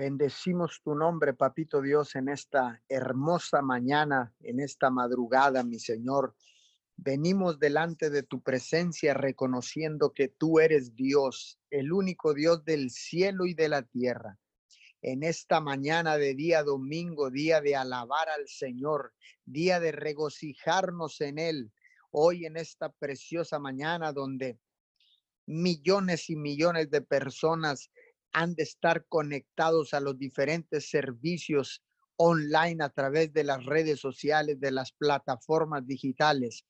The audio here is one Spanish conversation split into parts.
Bendecimos tu nombre, Papito Dios, en esta hermosa mañana, en esta madrugada, mi Señor. Venimos delante de tu presencia reconociendo que tú eres Dios, el único Dios del cielo y de la tierra. En esta mañana de día domingo, día de alabar al Señor, día de regocijarnos en Él. Hoy en esta preciosa mañana donde millones y millones de personas han de estar conectados a los diferentes servicios online a través de las redes sociales, de las plataformas digitales.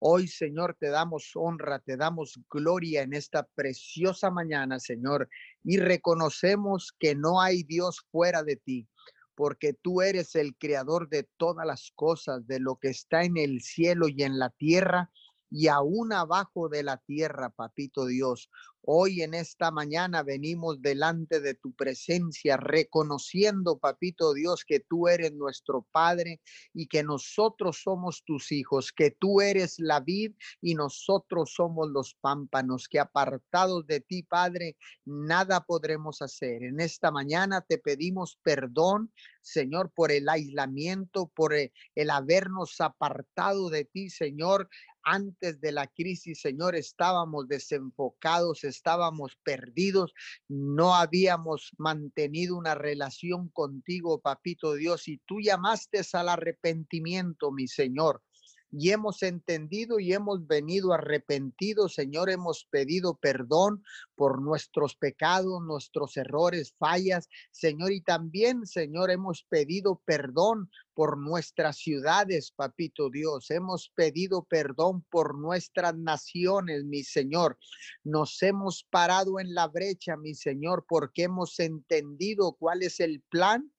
Hoy, Señor, te damos honra, te damos gloria en esta preciosa mañana, Señor, y reconocemos que no hay Dios fuera de ti, porque tú eres el creador de todas las cosas, de lo que está en el cielo y en la tierra y aún abajo de la tierra, papito Dios. Hoy en esta mañana venimos delante de tu presencia, reconociendo, papito Dios, que tú eres nuestro Padre y que nosotros somos tus hijos, que tú eres la vid y nosotros somos los pámpanos, que apartados de ti, Padre, nada podremos hacer. En esta mañana te pedimos perdón, Señor, por el aislamiento, por el, el habernos apartado de ti, Señor, antes de la crisis, Señor, estábamos desenfocados, estábamos perdidos, no habíamos mantenido una relación contigo, papito Dios, y tú llamaste al arrepentimiento, mi Señor y hemos entendido y hemos venido arrepentidos, Señor, hemos pedido perdón por nuestros pecados, nuestros errores, fallas, Señor, y también, Señor, hemos pedido perdón por nuestras ciudades, papito Dios. Hemos pedido perdón por nuestras naciones, mi Señor. Nos hemos parado en la brecha, mi Señor, porque hemos entendido cuál es el plan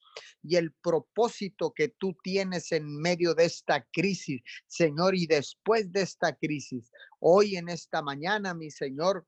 y el propósito que tú tienes en medio de esta crisis, Señor, y después de esta crisis. Hoy en esta mañana, mi Señor,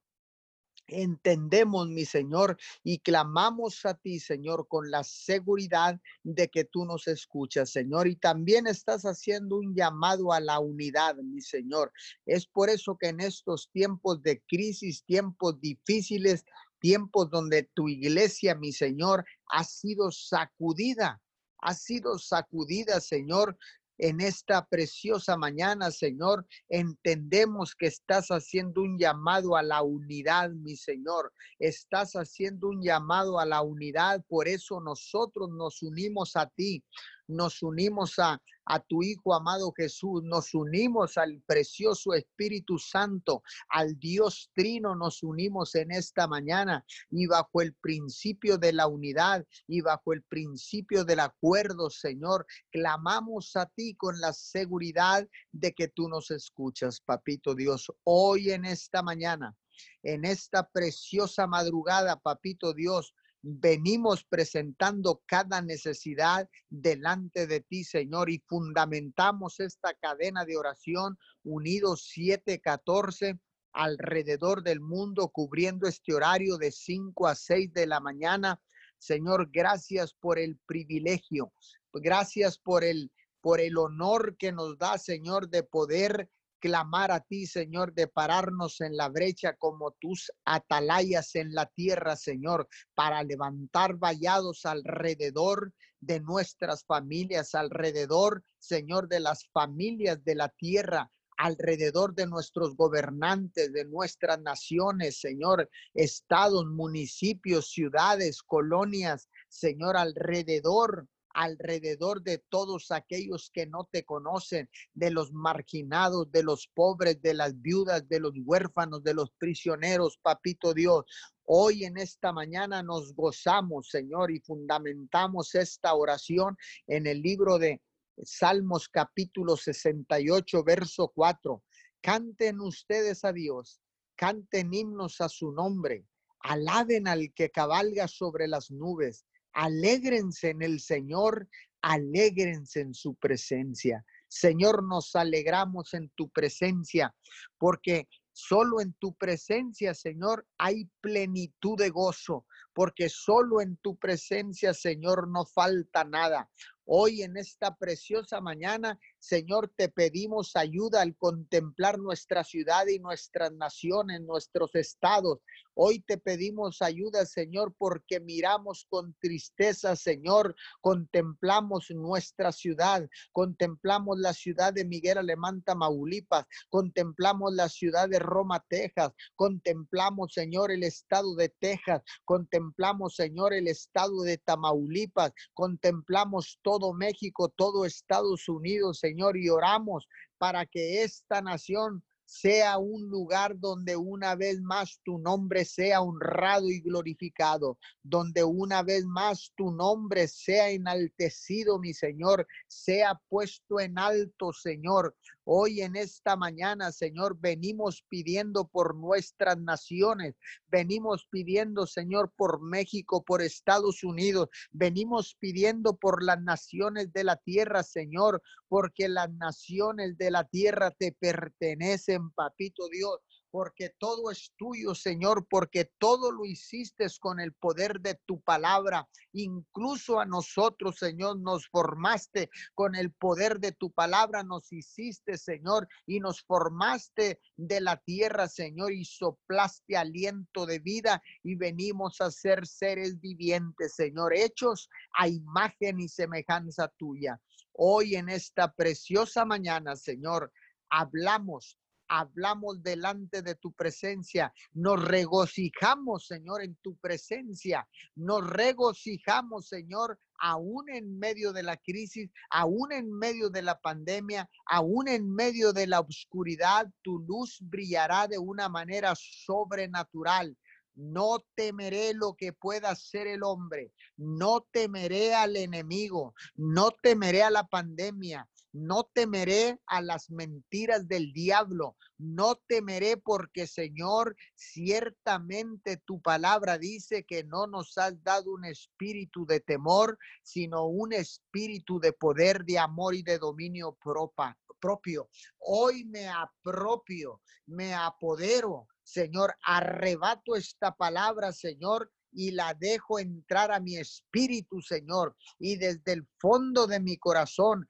entendemos, mi Señor, y clamamos a ti, Señor, con la seguridad de que tú nos escuchas, Señor, y también estás haciendo un llamado a la unidad, mi Señor. Es por eso que en estos tiempos de crisis, tiempos difíciles, tiempos donde tu iglesia, mi Señor, ha sido sacudida, ha sido sacudida, Señor, en esta preciosa mañana, Señor, entendemos que estás haciendo un llamado a la unidad, mi Señor. Estás haciendo un llamado a la unidad. Por eso nosotros nos unimos a ti nos unimos a, a tu Hijo amado Jesús, nos unimos al precioso Espíritu Santo, al Dios Trino, nos unimos en esta mañana y bajo el principio de la unidad y bajo el principio del acuerdo, Señor, clamamos a ti con la seguridad de que tú nos escuchas, papito Dios, hoy en esta mañana. En esta preciosa madrugada, papito Dios, venimos presentando cada necesidad delante de ti, Señor, y fundamentamos esta cadena de oración unidos 714 alrededor del mundo, cubriendo este horario de 5 a 6 de la mañana. Señor, gracias por el privilegio, gracias por el por el honor que nos da, Señor, de poder clamar a ti, Señor, de pararnos en la brecha como tus atalayas en la tierra, Señor, para levantar vallados alrededor de nuestras familias, alrededor, Señor, de las familias de la tierra, alrededor de nuestros gobernantes, de nuestras naciones, Señor, estados, municipios, ciudades, colonias, Señor, alrededor alrededor de todos aquellos que no te conocen, de los marginados, de los pobres, de las viudas, de los huérfanos, de los prisioneros, papito Dios. Hoy en esta mañana nos gozamos, Señor, y fundamentamos esta oración en el libro de Salmos capítulo 68, verso 4. Canten ustedes a Dios, canten himnos a su nombre, alaben al que cabalga sobre las nubes Alégrense en el Señor, alégrense en su presencia. Señor, nos alegramos en tu presencia porque solo en tu presencia, Señor, hay plenitud de gozo, porque solo en tu presencia, Señor, no falta nada. Hoy en esta preciosa mañana, Señor, te pedimos ayuda al contemplar nuestra ciudad y nuestras naciones, nuestros estados. Hoy te pedimos ayuda, Señor, porque miramos con tristeza, Señor, contemplamos nuestra ciudad, contemplamos la ciudad de Miguel Alemán, Tamaulipas, contemplamos la ciudad de Roma, Texas, contemplamos, Señor, el estado de Texas, contemplamos, Señor, el estado de Tamaulipas, contemplamos todo México, todo Estados Unidos, Señor, y oramos para que esta nación sea un lugar donde una vez más tu nombre sea honrado y glorificado, donde una vez más tu nombre sea enaltecido, mi Señor, sea puesto en alto, Señor. Hoy en esta mañana, Señor, venimos pidiendo por nuestras naciones, venimos pidiendo, Señor, por México, por Estados Unidos, venimos pidiendo por las naciones de la tierra, Señor, porque las naciones de la tierra te pertenecen, papito Dios porque todo es tuyo, Señor, porque todo lo hiciste con el poder de tu palabra. Incluso a nosotros, Señor, nos formaste con el poder de tu palabra, nos hiciste, Señor, y nos formaste de la tierra, Señor, y soplaste aliento de vida y venimos a ser seres vivientes, Señor, hechos a imagen y semejanza tuya. Hoy en esta preciosa mañana, Señor, hablamos hablamos delante de tu presencia, nos regocijamos, Señor, en tu presencia, nos regocijamos, Señor, aún en medio de la crisis, aún en medio de la pandemia, aún en medio de la oscuridad, tu luz brillará de una manera sobrenatural. No temeré lo que pueda hacer el hombre, no temeré al enemigo, no temeré a la pandemia, no temeré a las mentiras del diablo, no temeré porque Señor, ciertamente tu palabra dice que no nos has dado un espíritu de temor, sino un espíritu de poder, de amor y de dominio propio. Hoy me apropio, me apodero, Señor, arrebato esta palabra, Señor, y la dejo entrar a mi espíritu, Señor. Y desde el fondo de mi corazón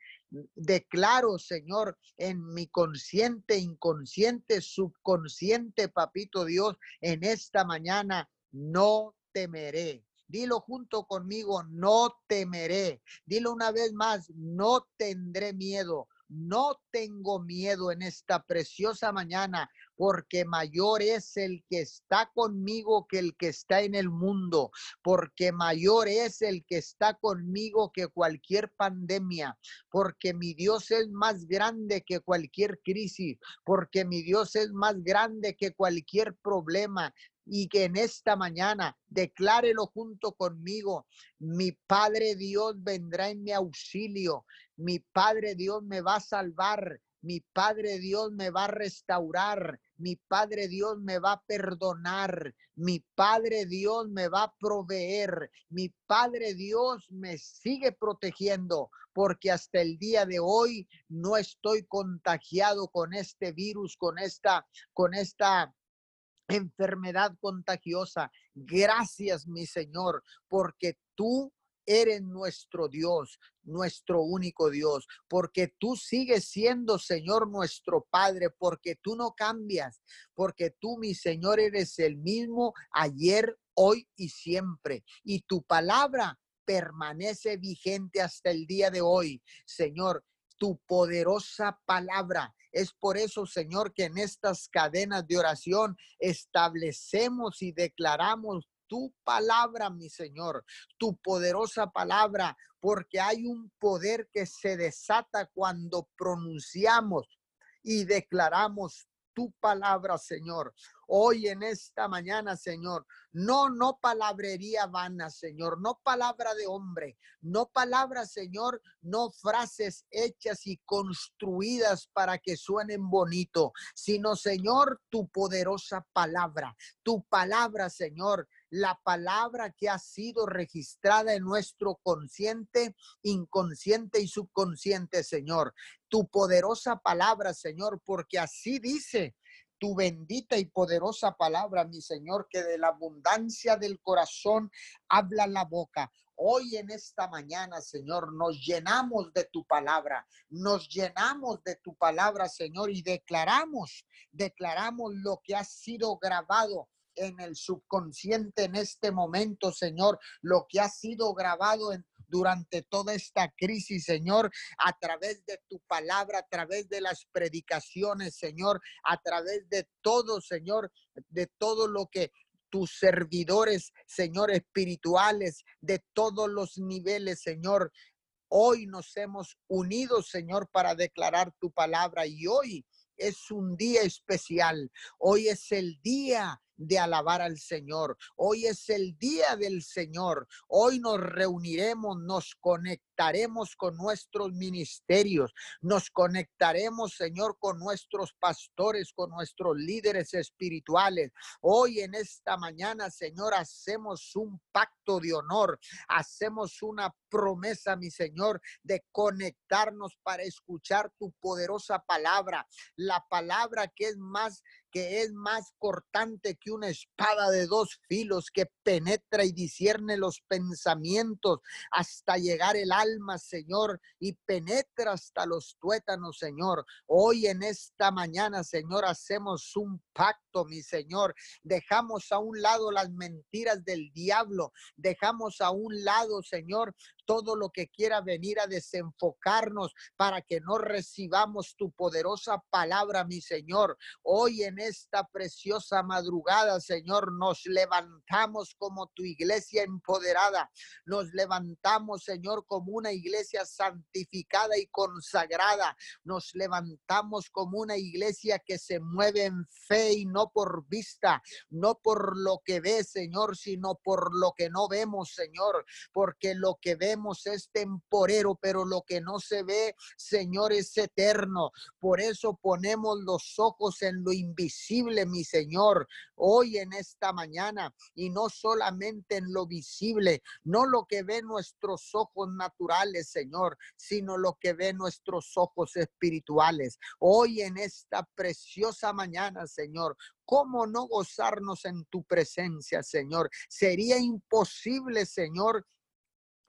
declaro, Señor, en mi consciente, inconsciente, subconsciente, papito Dios, en esta mañana, no temeré. Dilo junto conmigo, no temeré. Dilo una vez más, no tendré miedo. No tengo miedo en esta preciosa mañana porque mayor es el que está conmigo que el que está en el mundo, porque mayor es el que está conmigo que cualquier pandemia, porque mi Dios es más grande que cualquier crisis, porque mi Dios es más grande que cualquier problema, y que en esta mañana declárelo junto conmigo. Mi Padre Dios vendrá en mi auxilio. Mi Padre Dios me va a salvar. Mi Padre Dios me va a restaurar. Mi Padre Dios me va a perdonar. Mi Padre Dios me va a proveer. Mi Padre Dios me sigue protegiendo porque hasta el día de hoy no estoy contagiado con este virus, con esta, con esta enfermedad contagiosa. Gracias, mi Señor, porque tú eres nuestro Dios, nuestro único Dios, porque tú sigues siendo, Señor, nuestro Padre, porque tú no cambias, porque tú, mi Señor, eres el mismo ayer, hoy y siempre. Y tu palabra permanece vigente hasta el día de hoy, Señor. Tu poderosa palabra es por eso, Señor, que en estas cadenas de oración establecemos y declaramos tu palabra, mi Señor, tu poderosa palabra, porque hay un poder que se desata cuando pronunciamos y declaramos tu palabra, Señor. Hoy en esta mañana, Señor, no, no palabrería vana, Señor, no palabra de hombre, no palabra, Señor, no frases hechas y construidas para que suenen bonito, sino, Señor, tu poderosa palabra, tu palabra, Señor, la palabra que ha sido registrada en nuestro consciente, inconsciente y subconsciente, Señor. Tu poderosa palabra, Señor, porque así dice tu bendita y poderosa palabra, mi Señor, que de la abundancia del corazón habla la boca. Hoy en esta mañana, Señor, nos llenamos de tu palabra, nos llenamos de tu palabra, Señor, y declaramos, declaramos lo que ha sido grabado en el subconsciente en este momento, Señor, lo que ha sido grabado durante toda esta crisis, Señor, a través de tu palabra, a través de las predicaciones, Señor, a través de todo, Señor, de todo lo que tus servidores, Señor, espirituales, de todos los niveles, Señor. Hoy nos hemos unido, Señor, para declarar tu palabra y hoy es un día especial. Hoy es el día de alabar al Señor. Hoy es el día del Señor. Hoy nos reuniremos, nos conectaremos con nuestros ministerios, nos conectaremos, Señor, con nuestros pastores, con nuestros líderes espirituales. Hoy en esta mañana, Señor, hacemos un pacto de honor, hacemos una promesa, mi Señor, de conectarnos para escuchar tu poderosa palabra, la palabra que es más que es más cortante que una espada de dos filos, que penetra y discierne los pensamientos hasta llegar el alma, Señor, y penetra hasta los tuétanos, Señor. Hoy en esta mañana, Señor, hacemos un pacto, mi Señor. Dejamos a un lado las mentiras del diablo, dejamos a un lado, Señor, todo lo que quiera venir a desenfocarnos para que no recibamos tu poderosa palabra, mi Señor. Hoy en esta preciosa madrugada, Señor, nos levantamos como tu iglesia empoderada. Nos levantamos, Señor, como una iglesia santificada y consagrada. Nos levantamos como una iglesia que se mueve en fe y no por vista, no por lo que ve, Señor, sino por lo que no vemos, Señor, porque lo que vemos es temporero, pero lo que no se ve, Señor, es eterno. Por eso ponemos los ojos en lo invisible, mi Señor, hoy en esta mañana, y no solamente en lo visible, no lo que ven nuestros ojos naturales, Señor, sino lo que ven nuestros ojos espirituales. Hoy en esta preciosa mañana, Señor, ¿Cómo no gozarnos en tu presencia, Señor? Sería imposible, Señor,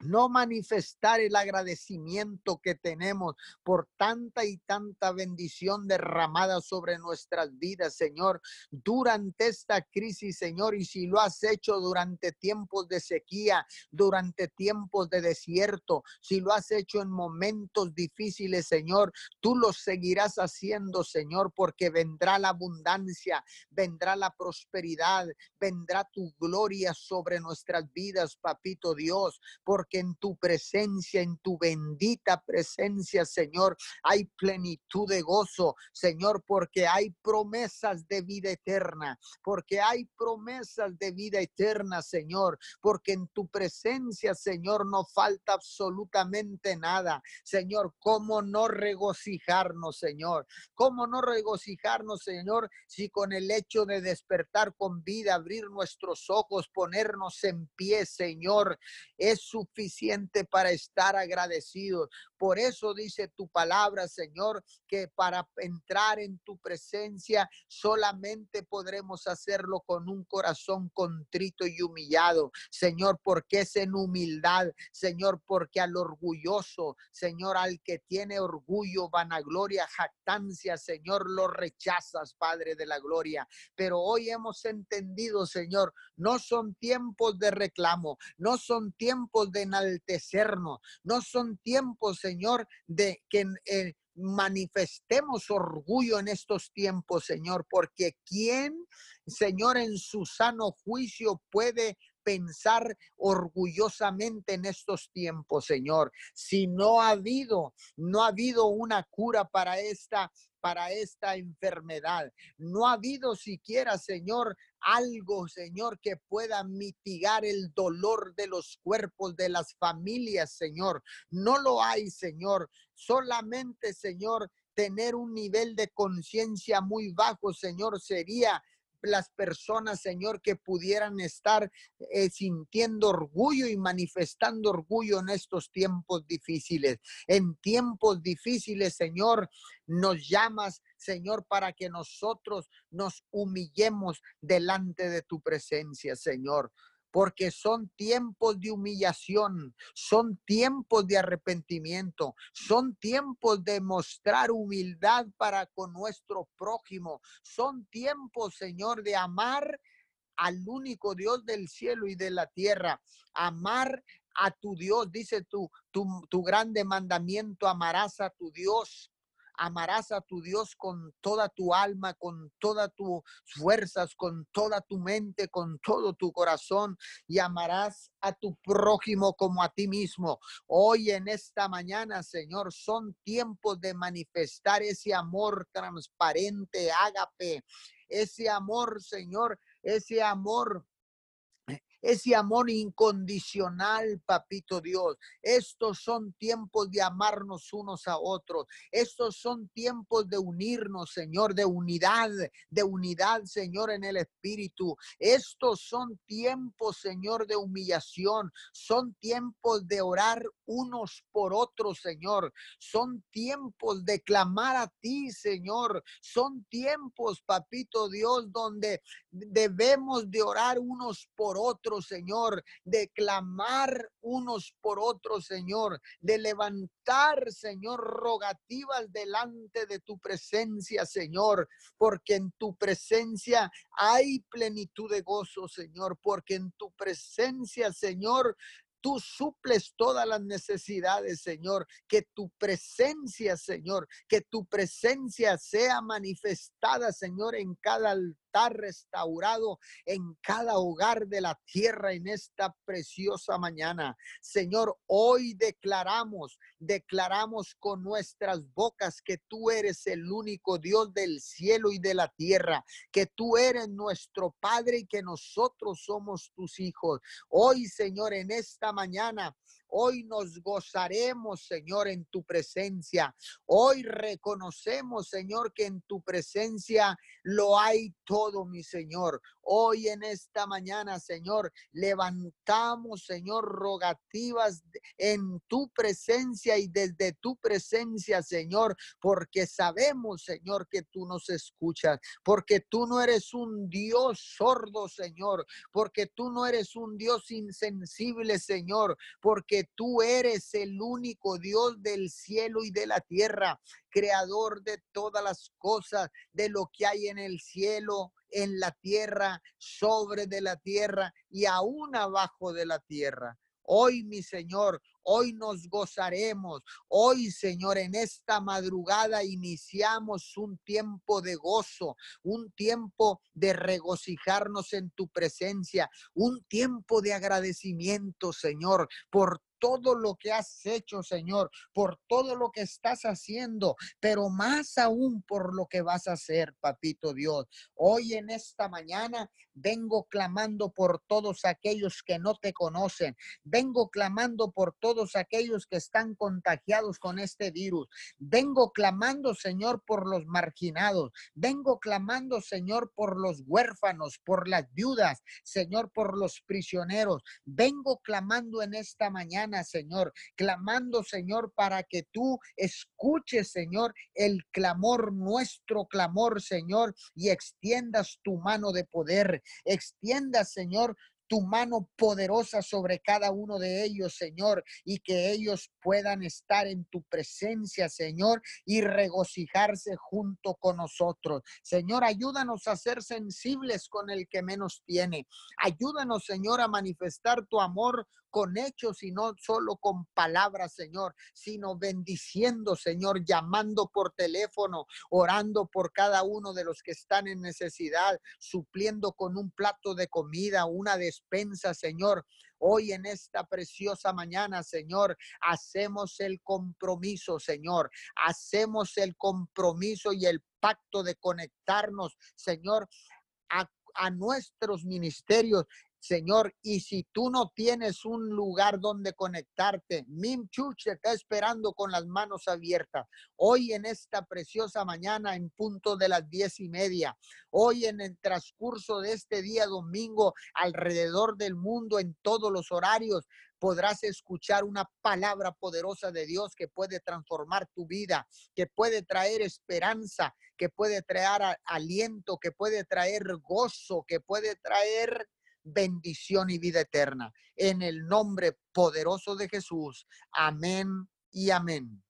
no manifestar el agradecimiento que tenemos por tanta y tanta bendición derramada sobre nuestras vidas, Señor, durante esta crisis, Señor, y si lo has hecho durante tiempos de sequía, durante tiempos de desierto, si lo has hecho en momentos difíciles, Señor, tú lo seguirás haciendo, Señor, porque vendrá la abundancia, vendrá la prosperidad, vendrá tu gloria sobre nuestras vidas, papito Dios, porque en tu presencia, en tu bendita presencia, Señor, hay plenitud de gozo, Señor, porque hay promesas de vida eterna, porque hay promesas de vida eterna, Señor, porque en tu presencia, Señor, no falta absolutamente nada. Señor, ¿cómo no regocijarnos, Señor? ¿Cómo no regocijarnos, Señor, si con el hecho de despertar con vida, abrir nuestros ojos, ponernos en pie, Señor, es suficiente? Para estar agradecidos. Por eso dice tu palabra, Señor, que para entrar en tu presencia solamente podremos hacerlo con un corazón contrito y humillado. Señor, porque es en humildad, Señor, porque al orgulloso, Señor, al que tiene orgullo, vanagloria, jactancia, Señor, lo rechazas, Padre de la gloria. Pero hoy hemos entendido, Señor, no son tiempos de reclamo, no son tiempos de enaltecernos, no son tiempos, Señor, de que eh, manifestemos orgullo en estos tiempos, Señor, porque ¿quién, Señor, en su sano juicio puede pensar orgullosamente en estos tiempos, Señor. Si no ha habido, no ha habido una cura para esta para esta enfermedad. No ha habido siquiera, Señor, algo, Señor, que pueda mitigar el dolor de los cuerpos de las familias, Señor. No lo hay, Señor. Solamente, Señor, tener un nivel de conciencia muy bajo, Señor, sería las personas, Señor, que pudieran estar eh, sintiendo orgullo y manifestando orgullo en estos tiempos difíciles. En tiempos difíciles, Señor, nos llamas, Señor, para que nosotros nos humillemos delante de tu presencia, Señor porque son tiempos de humillación, son tiempos de arrepentimiento, son tiempos de mostrar humildad para con nuestro prójimo, son tiempos, Señor, de amar al único Dios del cielo y de la tierra. Amar a tu Dios, dice tu, tu, grande mandamiento, amarás a tu Dios amarás a tu Dios con toda tu alma, con todas tus fuerzas, con toda tu mente, con todo tu corazón y amarás a tu prójimo como a ti mismo. Hoy en esta mañana, Señor, son tiempos de manifestar ese amor transparente, ágape, ese amor, Señor, ese amor ese amor incondicional, papito Dios. Estos son tiempos de amarnos unos a otros. Estos son tiempos de unirnos, Señor, de unidad, de unidad, Señor, en el Espíritu. Estos son tiempos, Señor, de humillación. Son tiempos de orar unos por otros, Señor. Son tiempos de clamar a ti, Señor. Son tiempos, papito Dios, donde debemos de orar unos por otros, Señor, de clamar unos por otros, Señor, de levantar, Señor, rogativas delante de tu presencia, Señor, porque en tu presencia hay plenitud de gozo, Señor, porque en tu presencia, Señor, Tú suples todas las necesidades, Señor. Que tu presencia, Señor, que tu presencia sea manifestada, Señor, en cada restaurado en cada hogar de la tierra en esta preciosa mañana. Señor, hoy declaramos, declaramos con nuestras bocas que tú eres el único Dios del cielo y de la tierra, que tú eres nuestro Padre y que nosotros somos tus hijos. Hoy, Señor, en esta mañana Hoy nos gozaremos, Señor, en tu presencia. Hoy reconocemos, Señor, que en tu presencia lo hay todo, mi Señor. Hoy en esta mañana, Señor, levantamos, Señor, rogativas en tu presencia y desde tu presencia, Señor, porque sabemos, Señor, que tú nos escuchas, porque tú no eres un Dios sordo, Señor, porque tú no eres un Dios insensible, Señor, porque tú eres el único Dios del cielo y de la tierra, creador de todas las cosas, de lo que hay en el cielo, en la tierra, sobre de la tierra y aún abajo de la tierra. Hoy, mi Señor, hoy nos gozaremos. Hoy, Señor, en esta madrugada iniciamos un tiempo de gozo, un tiempo de regocijarnos en tu presencia, un tiempo de agradecimiento, Señor, por todo lo que has hecho, Señor, por todo lo que estás haciendo, pero más aún por lo que vas a hacer, papito Dios. Hoy en esta mañana vengo clamando por todos aquellos que no te conocen. Vengo clamando por todos aquellos que están contagiados con este virus. Vengo clamando, Señor, por los marginados. Vengo clamando, Señor, por los huérfanos, por las viudas, Señor, por los prisioneros. Vengo clamando en esta mañana Señor, clamando, Señor, para que tú escuches, Señor, el clamor, nuestro clamor, Señor, y extiendas tu mano de poder, extiendas, Señor, tu mano poderosa sobre cada uno de ellos, Señor, y que ellos puedan estar en tu presencia, Señor, y regocijarse junto con nosotros. Señor, ayúdanos a ser sensibles con el que menos tiene. Ayúdanos, Señor, a manifestar tu amor con hechos y no solo con palabras, Señor, sino bendiciendo, Señor, llamando por teléfono, orando por cada uno de los que están en necesidad, supliendo con un plato de comida, una despensa, Señor. Hoy en esta preciosa mañana, Señor, hacemos el compromiso, Señor. Hacemos el compromiso y el pacto de conectarnos, Señor, a, a, nuestros ministerios Señor, y si tú no tienes un lugar donde conectarte, Mim Church está esperando con las manos abiertas. Hoy en esta preciosa mañana, en punto de las diez y media, hoy en el transcurso de este día domingo, alrededor del mundo, en todos los horarios, podrás escuchar una palabra poderosa de Dios que puede transformar tu vida, que puede traer esperanza, que puede traer aliento, que puede traer gozo, que puede traer bendición y vida eterna. En el nombre poderoso de Jesús. Amén y amén.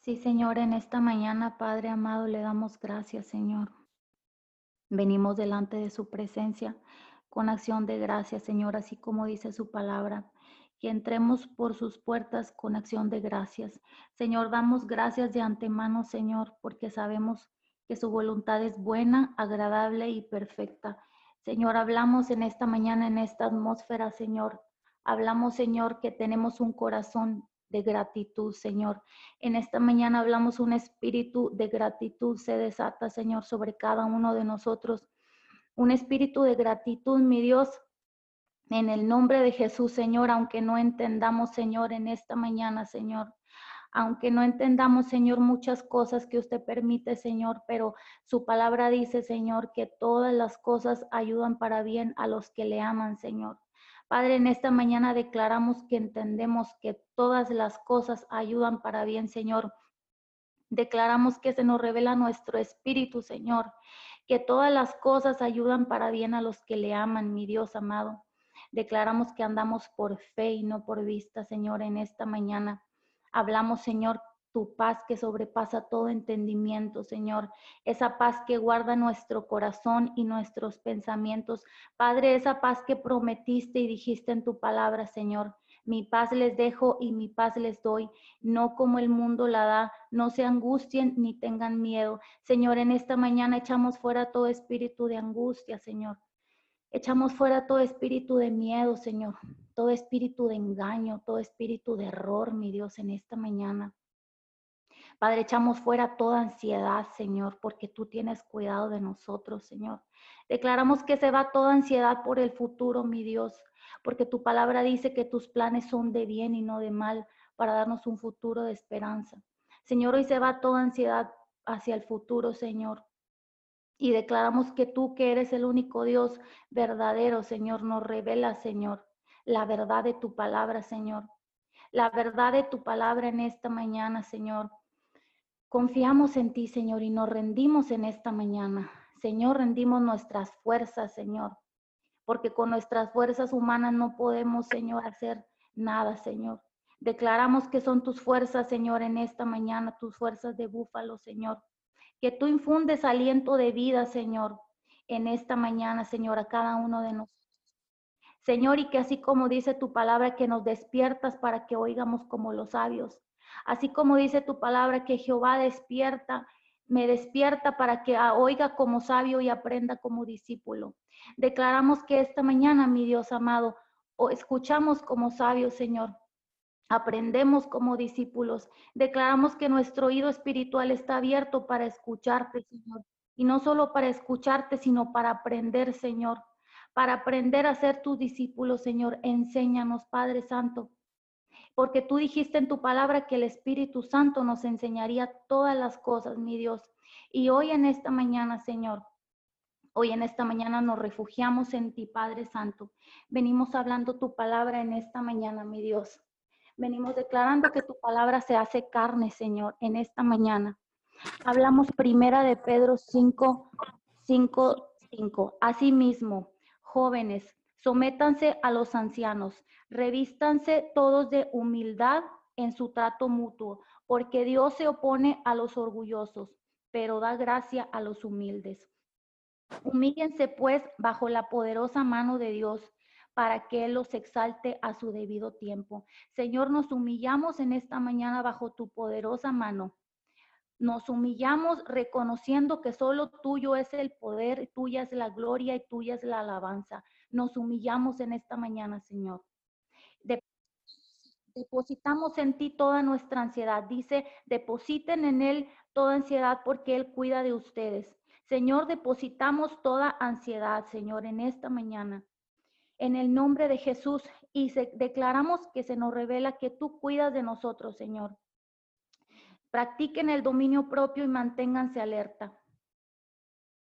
Sí, Señor, en esta mañana, Padre amado, le damos gracias, Señor. Venimos delante de su presencia con acción de gracias, Señor, así como dice su palabra que entremos por sus puertas con acción de gracias. Señor, damos gracias de antemano, Señor, porque sabemos que su voluntad es buena, agradable y perfecta. Señor, hablamos en esta mañana, en esta atmósfera, Señor. Hablamos, Señor, que tenemos un corazón de gratitud, Señor. En esta mañana hablamos un espíritu de gratitud se desata, Señor, sobre cada uno de nosotros. Un espíritu de gratitud, mi Dios, en el nombre de Jesús, Señor, aunque no entendamos, Señor, en esta mañana, Señor, aunque no entendamos, Señor, muchas cosas que usted permite, Señor, pero su palabra dice, Señor, que todas las cosas ayudan para bien a los que le aman, Señor. Padre, en esta mañana declaramos que entendemos que todas las cosas ayudan para bien, Señor. Declaramos que se nos revela nuestro espíritu, Señor, que todas las cosas ayudan para bien a los que le aman, mi Dios amado. Declaramos que andamos por fe y no por vista, Señor, en esta mañana. Hablamos, Señor, tu paz que sobrepasa todo entendimiento, Señor. Esa paz que guarda nuestro corazón y nuestros pensamientos. Padre, esa paz que prometiste y dijiste en tu palabra, Señor. Mi paz les dejo y mi paz les doy, no como el mundo la da. No se angustien ni tengan miedo. Señor, en esta mañana echamos fuera todo espíritu de angustia, Señor. Echamos fuera todo espíritu de miedo, Señor, todo espíritu de engaño, todo espíritu de error, mi Dios, en esta mañana. Padre, echamos fuera toda ansiedad, Señor, porque tú tienes cuidado de nosotros, Señor. Declaramos que se va toda ansiedad por el futuro, mi Dios, porque tu palabra dice que tus planes son de bien y no de mal para darnos un futuro de esperanza. Señor, hoy se va toda ansiedad hacia el futuro, Señor y declaramos que tú, que eres el único Dios verdadero, Señor, nos revela, Señor, la verdad de tu palabra, Señor. La verdad de tu palabra en esta mañana, Señor. Confiamos en ti, Señor, y nos rendimos en esta mañana. Señor, rendimos nuestras fuerzas, Señor, porque con nuestras fuerzas humanas no podemos, Señor, hacer nada, Señor. Declaramos que son tus fuerzas, Señor, en esta mañana, tus fuerzas de búfalo, Señor que tú infundes aliento de vida, Señor, en esta mañana, Señor, a cada uno de nosotros. Señor, y que así como dice tu palabra, que nos despiertas para que oigamos como los sabios. Así como dice tu palabra, que Jehová despierta, me despierta para que oiga como sabio y aprenda como discípulo. Declaramos que esta mañana, mi Dios amado, escuchamos como sabios, Señor, aprendemos como discípulos, declaramos que nuestro oído espiritual está abierto para escucharte, Señor. Y no solo para escucharte, sino para aprender, Señor. Para aprender a ser tus discípulos, Señor. Enséñanos, Padre Santo. Porque tú dijiste en tu palabra que el Espíritu Santo nos enseñaría todas las cosas, mi Dios. Y hoy en esta mañana, Señor, Hoy en esta mañana nos refugiamos en ti, Padre Santo. Venimos hablando tu palabra en esta mañana, mi Dios. Venimos declarando que tu palabra se hace carne, Señor, en esta mañana. Hablamos primera de Pedro 5, 5, 5. Asimismo, jóvenes, sométanse a los ancianos, revístanse todos de humildad en su trato mutuo, porque Dios se opone a los orgullosos, pero da gracia a los humildes. Humíllense pues bajo la poderosa mano de Dios para que Él los exalte a su debido tiempo. Señor, nos humillamos en esta mañana bajo tu poderosa mano. Nos humillamos reconociendo que solo tuyo es el poder, tuya es la gloria y tuya es la alabanza. Nos humillamos en esta mañana, Señor. Depositamos en ti toda nuestra ansiedad. Dice, depositen en Él toda ansiedad porque Él cuida de ustedes. Señor, depositamos toda ansiedad, Señor, en esta mañana en el nombre de Jesús y declaramos que se nos revela que tú cuidas de nosotros, Señor. Practiquen el dominio propio y manténganse alerta,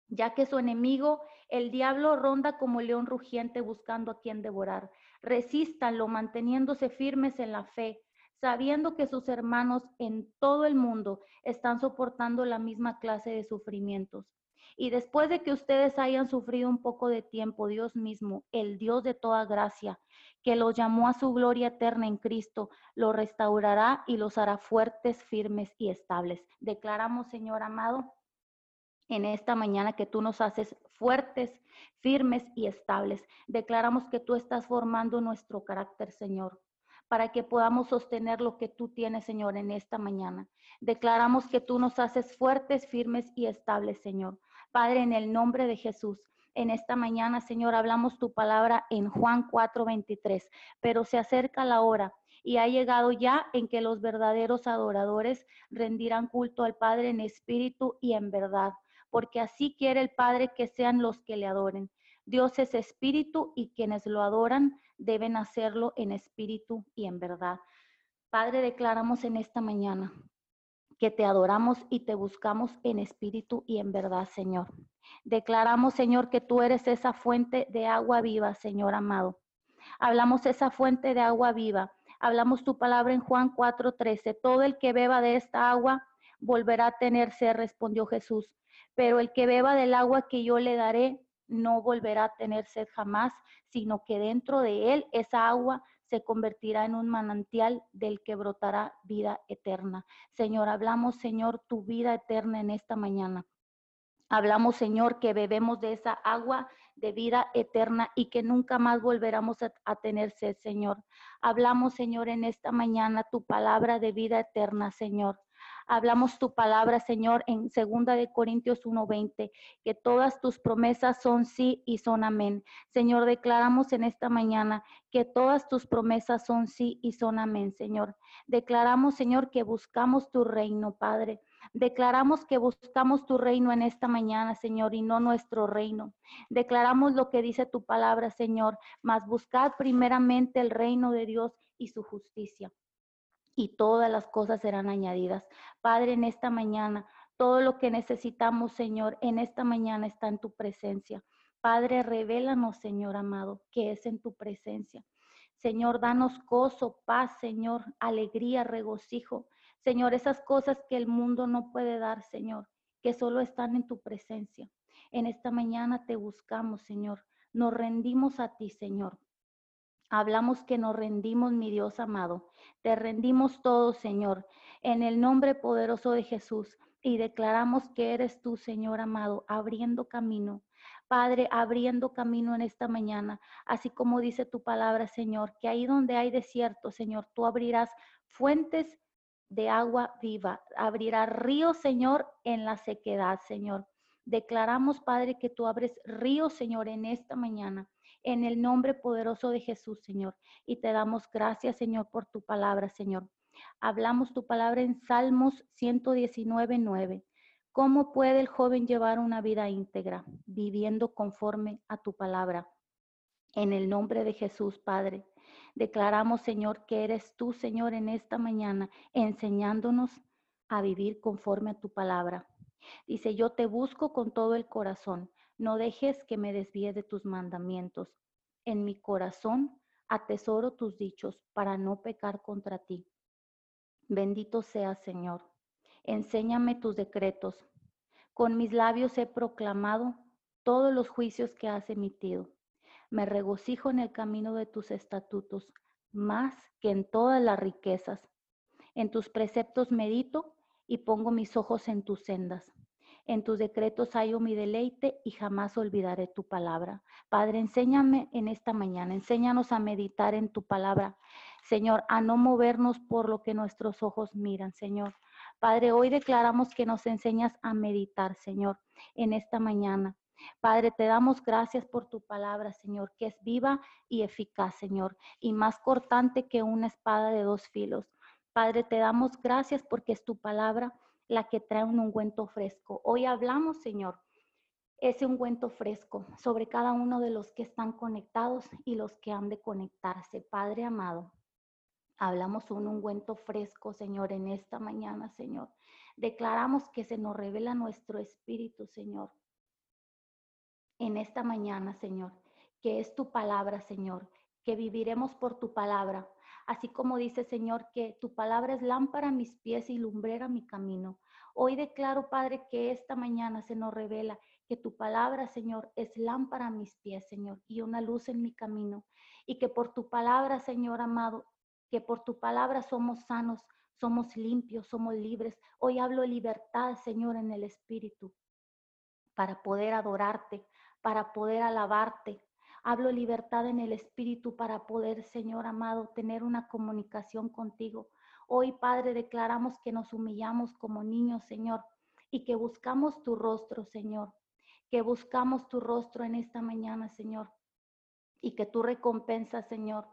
ya que su enemigo, el diablo, ronda como león rugiente buscando a quien devorar. Resístanlo manteniéndose firmes en la fe, sabiendo que sus hermanos en todo el mundo están soportando la misma clase de sufrimientos. Y después de que ustedes hayan sufrido un poco de tiempo, Dios mismo, el Dios de toda gracia, que los llamó a su gloria eterna en Cristo, los restaurará y los hará fuertes, firmes y estables. Declaramos, Señor amado, en esta mañana que tú nos haces fuertes, firmes y estables. Declaramos que tú estás formando nuestro carácter, Señor, para que podamos sostener lo que tú tienes, Señor, en esta mañana. Declaramos que tú nos haces fuertes, firmes y estables, Señor. Padre, en el nombre de Jesús. En esta mañana, Señor, hablamos tu palabra en Juan 4:23, pero se acerca la hora y ha llegado ya en que los verdaderos adoradores rendirán culto al Padre en espíritu y en verdad porque así quiere el Padre que sean los que le adoren. Dios es espíritu y quienes lo adoran deben hacerlo en espíritu y en verdad. Padre, declaramos en esta mañana que te adoramos y te buscamos en espíritu y en verdad, Señor. Declaramos, Señor, que tú eres esa fuente de agua viva, Señor amado. Hablamos esa fuente de agua viva. Hablamos tu palabra en Juan 4:13. Todo el que beba de esta agua volverá a tener sed, respondió Jesús pero el que beba del agua que yo le daré no volverá a tener sed jamás, sino que dentro de él esa agua se convertirá en un manantial del que brotará vida eterna. Señor, hablamos, Señor, tu vida eterna en esta mañana. Hablamos, Señor, que bebemos de esa agua de vida eterna y que nunca más volveremos a, a, tener sed, Señor. Hablamos, Señor, en esta mañana tu palabra de vida eterna, Señor. Hablamos tu palabra, Señor, en segunda de Corintios 1:20, que todas tus promesas son sí y son amén. Señor, declaramos en esta mañana que todas tus promesas son sí y son amén, Señor. Declaramos, Señor, que buscamos tu reino, Padre. Declaramos que buscamos tu reino en esta mañana, Señor, y no nuestro reino. Declaramos lo que dice tu palabra, Señor, mas buscad primeramente el reino de Dios y su justicia y todas las cosas serán añadidas. Padre, en esta mañana, todo lo que necesitamos, Señor, en esta mañana está en tu presencia. Padre, revélanos, Señor amado, que es en tu presencia. Señor, danos gozo, paz, Señor, alegría, regocijo. Señor, esas cosas que el mundo no puede dar, Señor, que solo están en tu presencia. En esta mañana te buscamos, Señor. Nos rendimos a ti, Señor. Hablamos que nos rendimos, mi Dios amado. Te rendimos todo, Señor, en el nombre poderoso de Jesús. Y declaramos que eres tú, Señor amado, abriendo camino. Padre, abriendo camino en esta mañana, así como dice tu palabra, Señor, que ahí donde hay desierto, Señor, tú abrirás fuentes de agua viva, abrirás ríos, Señor, en la sequedad, Señor. Declaramos, Padre, que tú abres ríos, Señor, en esta mañana en el nombre poderoso de Jesús, Señor. Y te damos gracias, Señor, por tu palabra, Señor. Hablamos tu palabra en Salmos 119, 9. ¿Cómo puede el joven llevar una vida íntegra, viviendo conforme a tu palabra? En el nombre de Jesús, Padre, declaramos, Señor, que eres tú, Señor, en esta mañana, enseñándonos a vivir conforme a tu palabra. Dice, yo te busco con todo el corazón. No dejes que me desvíe de tus mandamientos. En mi corazón atesoro tus dichos para no pecar contra ti. Bendito seas, Señor. Enséñame tus decretos. Con mis labios he proclamado todos los juicios que has emitido. Me regocijo en el camino de tus estatutos, más que en todas las riquezas. En tus preceptos medito y pongo mis ojos en tus sendas. En tus decretos hallo mi deleite y jamás olvidaré tu palabra. Padre, enséñame en esta mañana, enséñanos a meditar en tu palabra. Señor, a no movernos por lo que nuestros ojos miran, Señor. Padre, hoy declaramos que nos enseñas a meditar, Señor, en esta mañana. Padre, te damos gracias por tu palabra, Señor, que es viva y eficaz, Señor, y más cortante que una espada de dos filos. Padre, te damos gracias porque es tu palabra la que trae un ungüento fresco. Hoy hablamos, Señor, ese ungüento fresco sobre cada uno de los que están conectados y los que han de conectarse. Padre amado, hablamos un ungüento fresco, Señor, en esta mañana, Señor. Declaramos que se nos revela nuestro espíritu, Señor. En esta mañana, Señor, que es tu palabra, Señor, que viviremos por tu palabra, así como dice Señor que tu palabra es lámpara a mis pies y lumbrera mi camino. Hoy declaro, Padre, que esta mañana se nos revela que tu palabra, Señor, es lámpara a mis pies, Señor, y una luz en mi camino. Y que por tu palabra, Señor amado, que por tu palabra somos sanos, somos limpios, somos libres. Hoy hablo libertad, Señor, en el Espíritu. para poder adorarte, para poder alabarte. Hablo libertad en el Espíritu para poder, Señor amado, tener una comunicación contigo. Hoy, Padre, declaramos que nos humillamos como niños, Señor, y que buscamos tu rostro, Señor, que buscamos tu rostro en esta mañana, Señor, y que tú recompensas, Señor.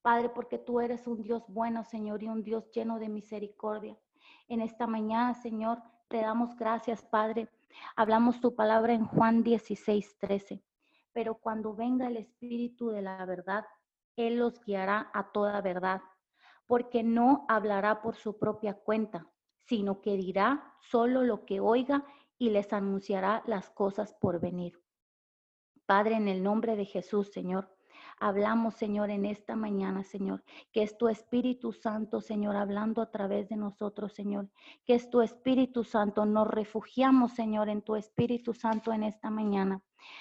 Padre, porque tú eres un Dios bueno, Señor, y un Dios lleno de misericordia. En esta mañana, Señor, te damos gracias, Padre. Hablamos tu palabra en Juan 16, 13. Pero cuando venga el Espíritu de la verdad, Él los guiará a toda verdad, porque no hablará por su propia cuenta, sino que dirá solo lo que oiga y les anunciará las cosas por venir. Padre, en el nombre de Jesús, Señor, Hablamos, Señor, en esta mañana, Señor, que es tu Espíritu Santo, Señor, hablando a través de nosotros, Señor, que es tu Espíritu Santo. Nos refugiamos, Señor, en tu Espíritu Santo en esta mañana.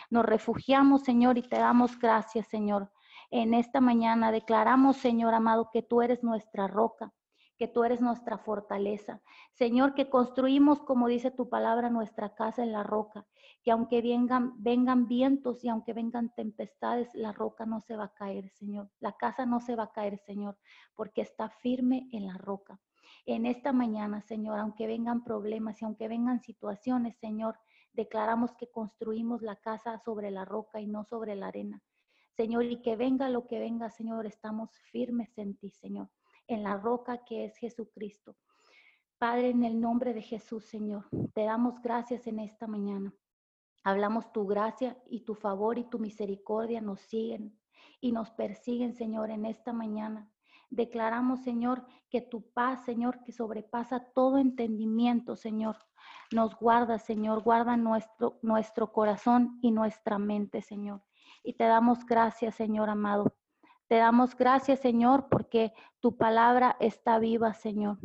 Nos refugiamos, Señor, y te damos gracias, Señor. En esta mañana declaramos, Señor amado, que tú eres nuestra roca, que tú eres nuestra fortaleza. Señor, que construimos, como dice tu palabra, nuestra casa en la roca, que aunque vengan, vengan vientos y aunque vengan tempestades, la roca no se va a caer, Señor. La casa no se va a caer, Señor, porque está firme en la roca. En esta mañana, Señor, aunque vengan problemas y aunque vengan situaciones, Señor, declaramos que construimos la casa sobre la roca y no sobre la arena. Señor, y que venga lo que venga, Señor, estamos firmes en ti, Señor en la roca que es Jesucristo. Padre, en el nombre de Jesús, Señor, te damos gracias en esta mañana. Hablamos tu gracia y tu favor y tu misericordia nos siguen y nos persiguen, Señor, en esta mañana. Declaramos, Señor, que tu paz, Señor, que sobrepasa todo entendimiento, Señor, nos guarda, Señor, guarda nuestro, nuestro corazón y nuestra mente, Señor. Y te damos gracias, Señor amado, te damos gracias, Señor, porque tu palabra está viva, Señor.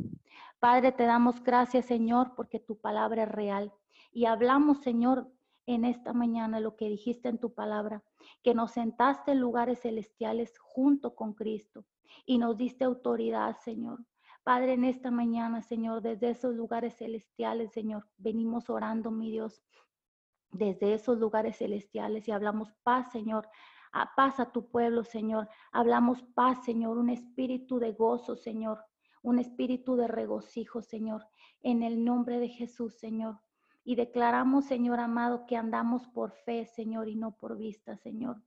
Padre, te damos gracias, Señor, porque tu palabra es real. Y hablamos, Señor, en esta mañana lo que dijiste en tu palabra, que nos sentaste en lugares celestiales junto con Cristo y nos diste autoridad, Señor. Padre, en esta mañana, Señor, desde esos lugares celestiales, Señor, venimos orando, mi Dios, desde esos lugares celestiales y hablamos paz, Señor, paz a tu pueblo, Señor. Hablamos paz, Señor, un espíritu de gozo, Señor, un espíritu de regocijo, Señor, en el nombre de Jesús, Señor. Y declaramos, Señor amado, que andamos por fe, Señor, y no por vista, Señor.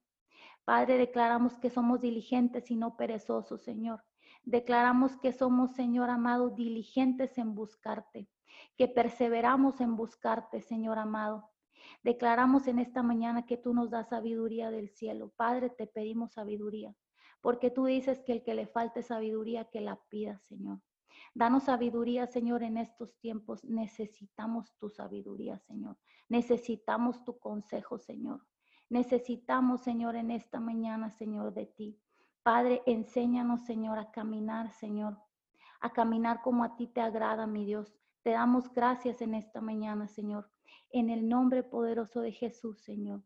Padre, declaramos que somos diligentes y no perezosos, Señor. Declaramos que somos, Señor amado, diligentes en buscarte, que perseveramos en buscarte, Señor amado. Declaramos en esta mañana que tú nos das sabiduría del cielo. Padre, te pedimos sabiduría, porque tú dices que el que le falte sabiduría, que la pida, Señor. Danos sabiduría, Señor, en estos tiempos. Necesitamos tu sabiduría, Señor. Necesitamos tu consejo, Señor. Necesitamos, Señor, en esta mañana, Señor, de ti. Padre, enséñanos, Señor, a caminar, Señor, a caminar como a ti te agrada, mi Dios. Te damos gracias en esta mañana, Señor, en el nombre poderoso de Jesús, Señor.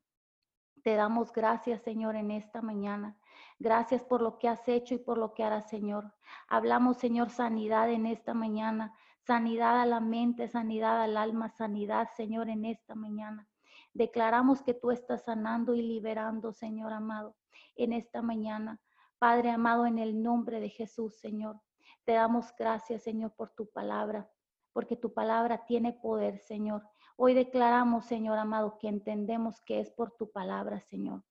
Te damos gracias, Señor, en esta mañana. Gracias por lo que has hecho y por lo que harás, Señor. Hablamos, Señor, sanidad en esta mañana. Sanidad a la mente, sanidad al alma, sanidad, Señor, en esta mañana. Declaramos que tú estás sanando y liberando, Señor amado, en esta mañana. Padre amado, en el nombre de Jesús, Señor. Te damos gracias, Señor, por tu palabra, porque tu palabra tiene poder, Señor. Hoy declaramos, Señor amado, que entendemos que es por tu palabra, Señor,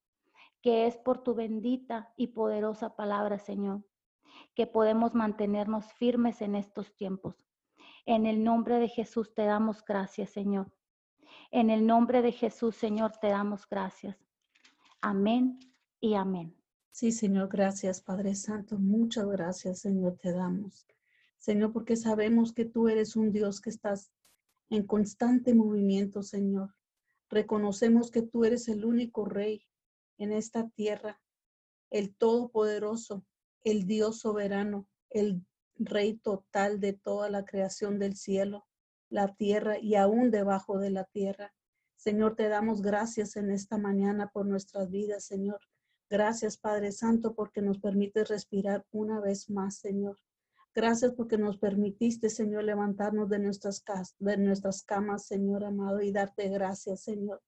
que es por tu bendita y poderosa palabra, Señor, que podemos mantenernos firmes en estos tiempos. En el nombre de Jesús te damos gracias, Señor. En el nombre de Jesús, Señor, te damos gracias. Amén y amén. Sí, Señor, gracias, Padre Santo. Muchas gracias, Señor, te damos. Señor, porque sabemos que tú eres un Dios que estás en constante movimiento, Señor. Reconocemos que tú eres el único Rey en esta tierra, el Todopoderoso, el Dios soberano, el Rey total de toda la creación del cielo, la tierra y aún debajo de la tierra. Señor, te damos gracias en esta mañana por nuestras vidas, Señor. Gracias, Padre Santo, porque nos permite respirar una vez más, Señor. Gracias porque nos permitiste, Señor, levantarnos de nuestras, de nuestras camas, Señor amado, y darte gracias, Señor.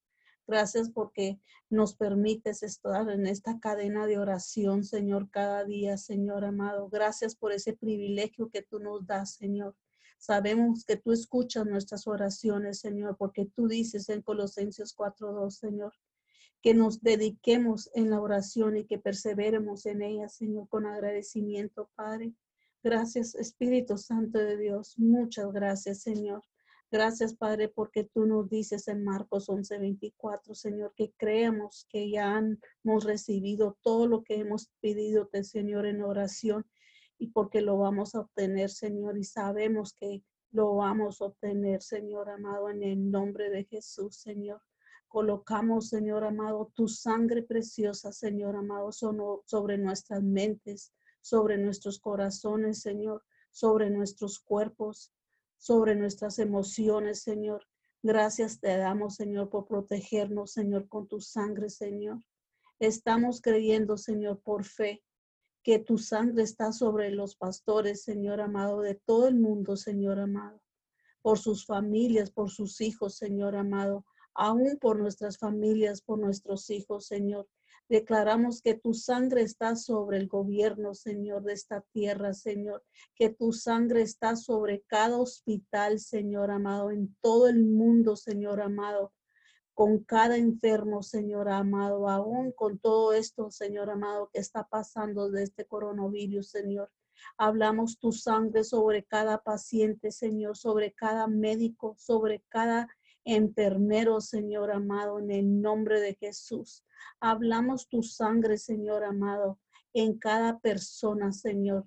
Gracias porque nos permites estar en esta cadena de oración, Señor, cada día, Señor amado. Gracias por ese privilegio que tú nos das, Señor. Sabemos que tú escuchas nuestras oraciones, Señor, porque tú dices en Colosenses 4.2, Señor, que nos dediquemos en la oración y que perseveremos en ella, Señor, con agradecimiento, Padre. Gracias, Espíritu Santo de Dios. Muchas gracias, Señor. Gracias, Padre, porque tú nos dices en Marcos 11:24, Señor, que creemos que ya hemos recibido todo lo que hemos pedido, Señor, en oración y porque lo vamos a obtener, Señor, y sabemos que lo vamos a obtener, Señor amado, en el nombre de Jesús, Señor. Colocamos, Señor amado, tu sangre preciosa, Señor amado, sobre nuestras mentes, sobre nuestros corazones, Señor, sobre nuestros cuerpos, sobre nuestras emociones, Señor. Gracias te damos, Señor, por protegernos, Señor, con tu sangre, Señor. Estamos creyendo, Señor, por fe, que tu sangre está sobre los pastores, Señor amado, de todo el mundo, Señor amado, por sus familias, por sus hijos, Señor amado, aún por nuestras familias, por nuestros hijos, Señor. Declaramos que tu sangre está sobre el gobierno, Señor, de esta tierra, Señor. Que tu sangre está sobre cada hospital, Señor amado, en todo el mundo, Señor amado. Con cada enfermo, Señor amado, aún con todo esto, Señor amado, que está pasando de este coronavirus, Señor. Hablamos tu sangre sobre cada paciente, Señor, sobre cada médico, sobre cada enfermero, Señor amado, en el nombre de Jesús. Hablamos tu sangre, Señor amado, en cada persona, Señor,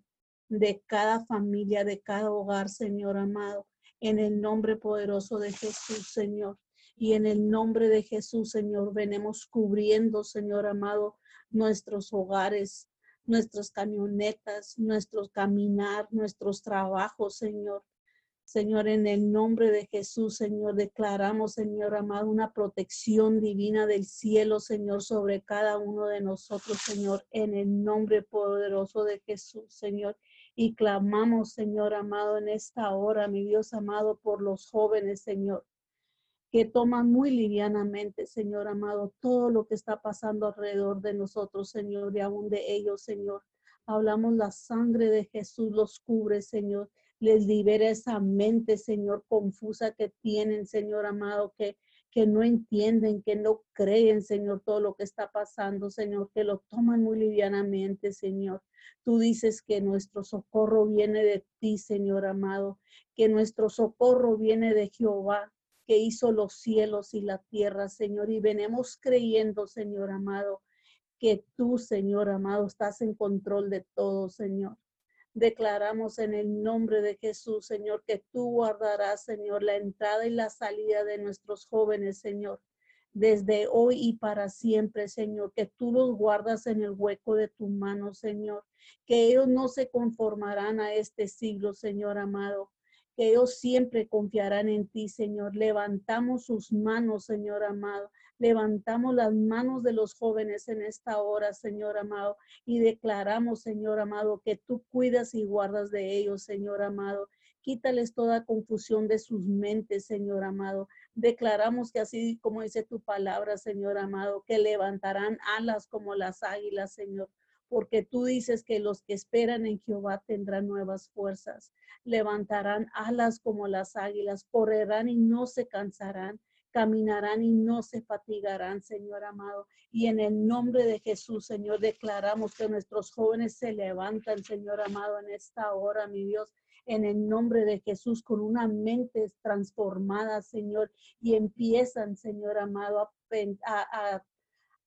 de cada familia, de cada hogar, Señor amado, en el nombre poderoso de Jesús, Señor. Y en el nombre de Jesús, Señor, venimos cubriendo, Señor amado, nuestros hogares, nuestras camionetas, nuestros caminar, nuestros trabajos, Señor. Señor, en el nombre de Jesús, Señor, declaramos, Señor amado, una protección divina del cielo, Señor, sobre cada uno de nosotros, Señor, en el nombre poderoso de Jesús, Señor. Y clamamos, Señor amado, en esta hora, mi Dios amado, por los jóvenes, Señor, que toman muy livianamente, Señor amado, todo lo que está pasando alrededor de nosotros, Señor, y aún de ellos, Señor. Hablamos la sangre de Jesús los cubre, Señor les libera esa mente, Señor, confusa que tienen, Señor amado, que, que no entienden, que no creen, Señor, todo lo que está pasando, Señor, que lo toman muy livianamente, Señor. Tú dices que nuestro socorro viene de ti, Señor amado, que nuestro socorro viene de Jehová, que hizo los cielos y la tierra, Señor, y venimos creyendo, Señor amado, que tú, Señor amado, estás en control de todo, Señor. Declaramos en el nombre de Jesús, Señor, que tú guardarás, Señor, la entrada y la salida de nuestros jóvenes, Señor, desde hoy y para siempre, Señor, que tú los guardas en el hueco de tu mano, Señor, que ellos no se conformarán a este siglo, Señor amado, que ellos siempre confiarán en ti, Señor. Levantamos sus manos, Señor amado, Levantamos las manos de los jóvenes en esta hora, Señor amado, y declaramos, Señor amado, que tú cuidas y guardas de ellos, Señor amado. Quítales toda confusión de sus mentes, Señor amado. Declaramos que así como dice tu palabra, Señor amado, que levantarán alas como las águilas, Señor porque tú dices que los que esperan en Jehová tendrán nuevas fuerzas, levantarán alas como las águilas, correrán y no se cansarán, caminarán y no se fatigarán, Señor amado. Y en el nombre de Jesús, Señor, declaramos que nuestros jóvenes se levantan, Señor amado, en esta hora, mi Dios en el nombre de Jesús con una mente transformada, Señor, y empiezan, Señor amado, a, a,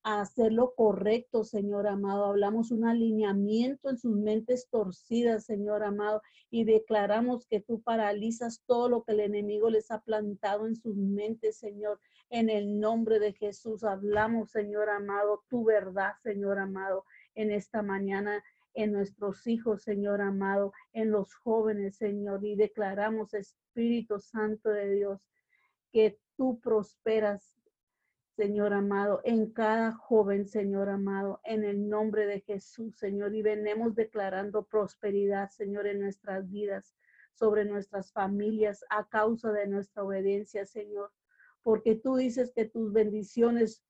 hacer lo correcto, Señor amado. Hablamos un alineamiento en sus mentes torcidas, Señor amado, y declaramos que tú paralizas todo lo que el enemigo les ha plantado en sus mentes, Señor. En el nombre de Jesús hablamos, Señor amado, tu verdad, Señor amado, en esta mañana en nuestros hijos, Señor amado, en los jóvenes, Señor, y declaramos, Espíritu Santo de Dios, que tú prosperas Señor amado, en cada joven, Señor amado, en el nombre de Jesús, Señor. Y venemos declarando prosperidad, Señor, en nuestras vidas, sobre nuestras familias, a causa de nuestra obediencia, Señor. Porque tú dices que tus bendiciones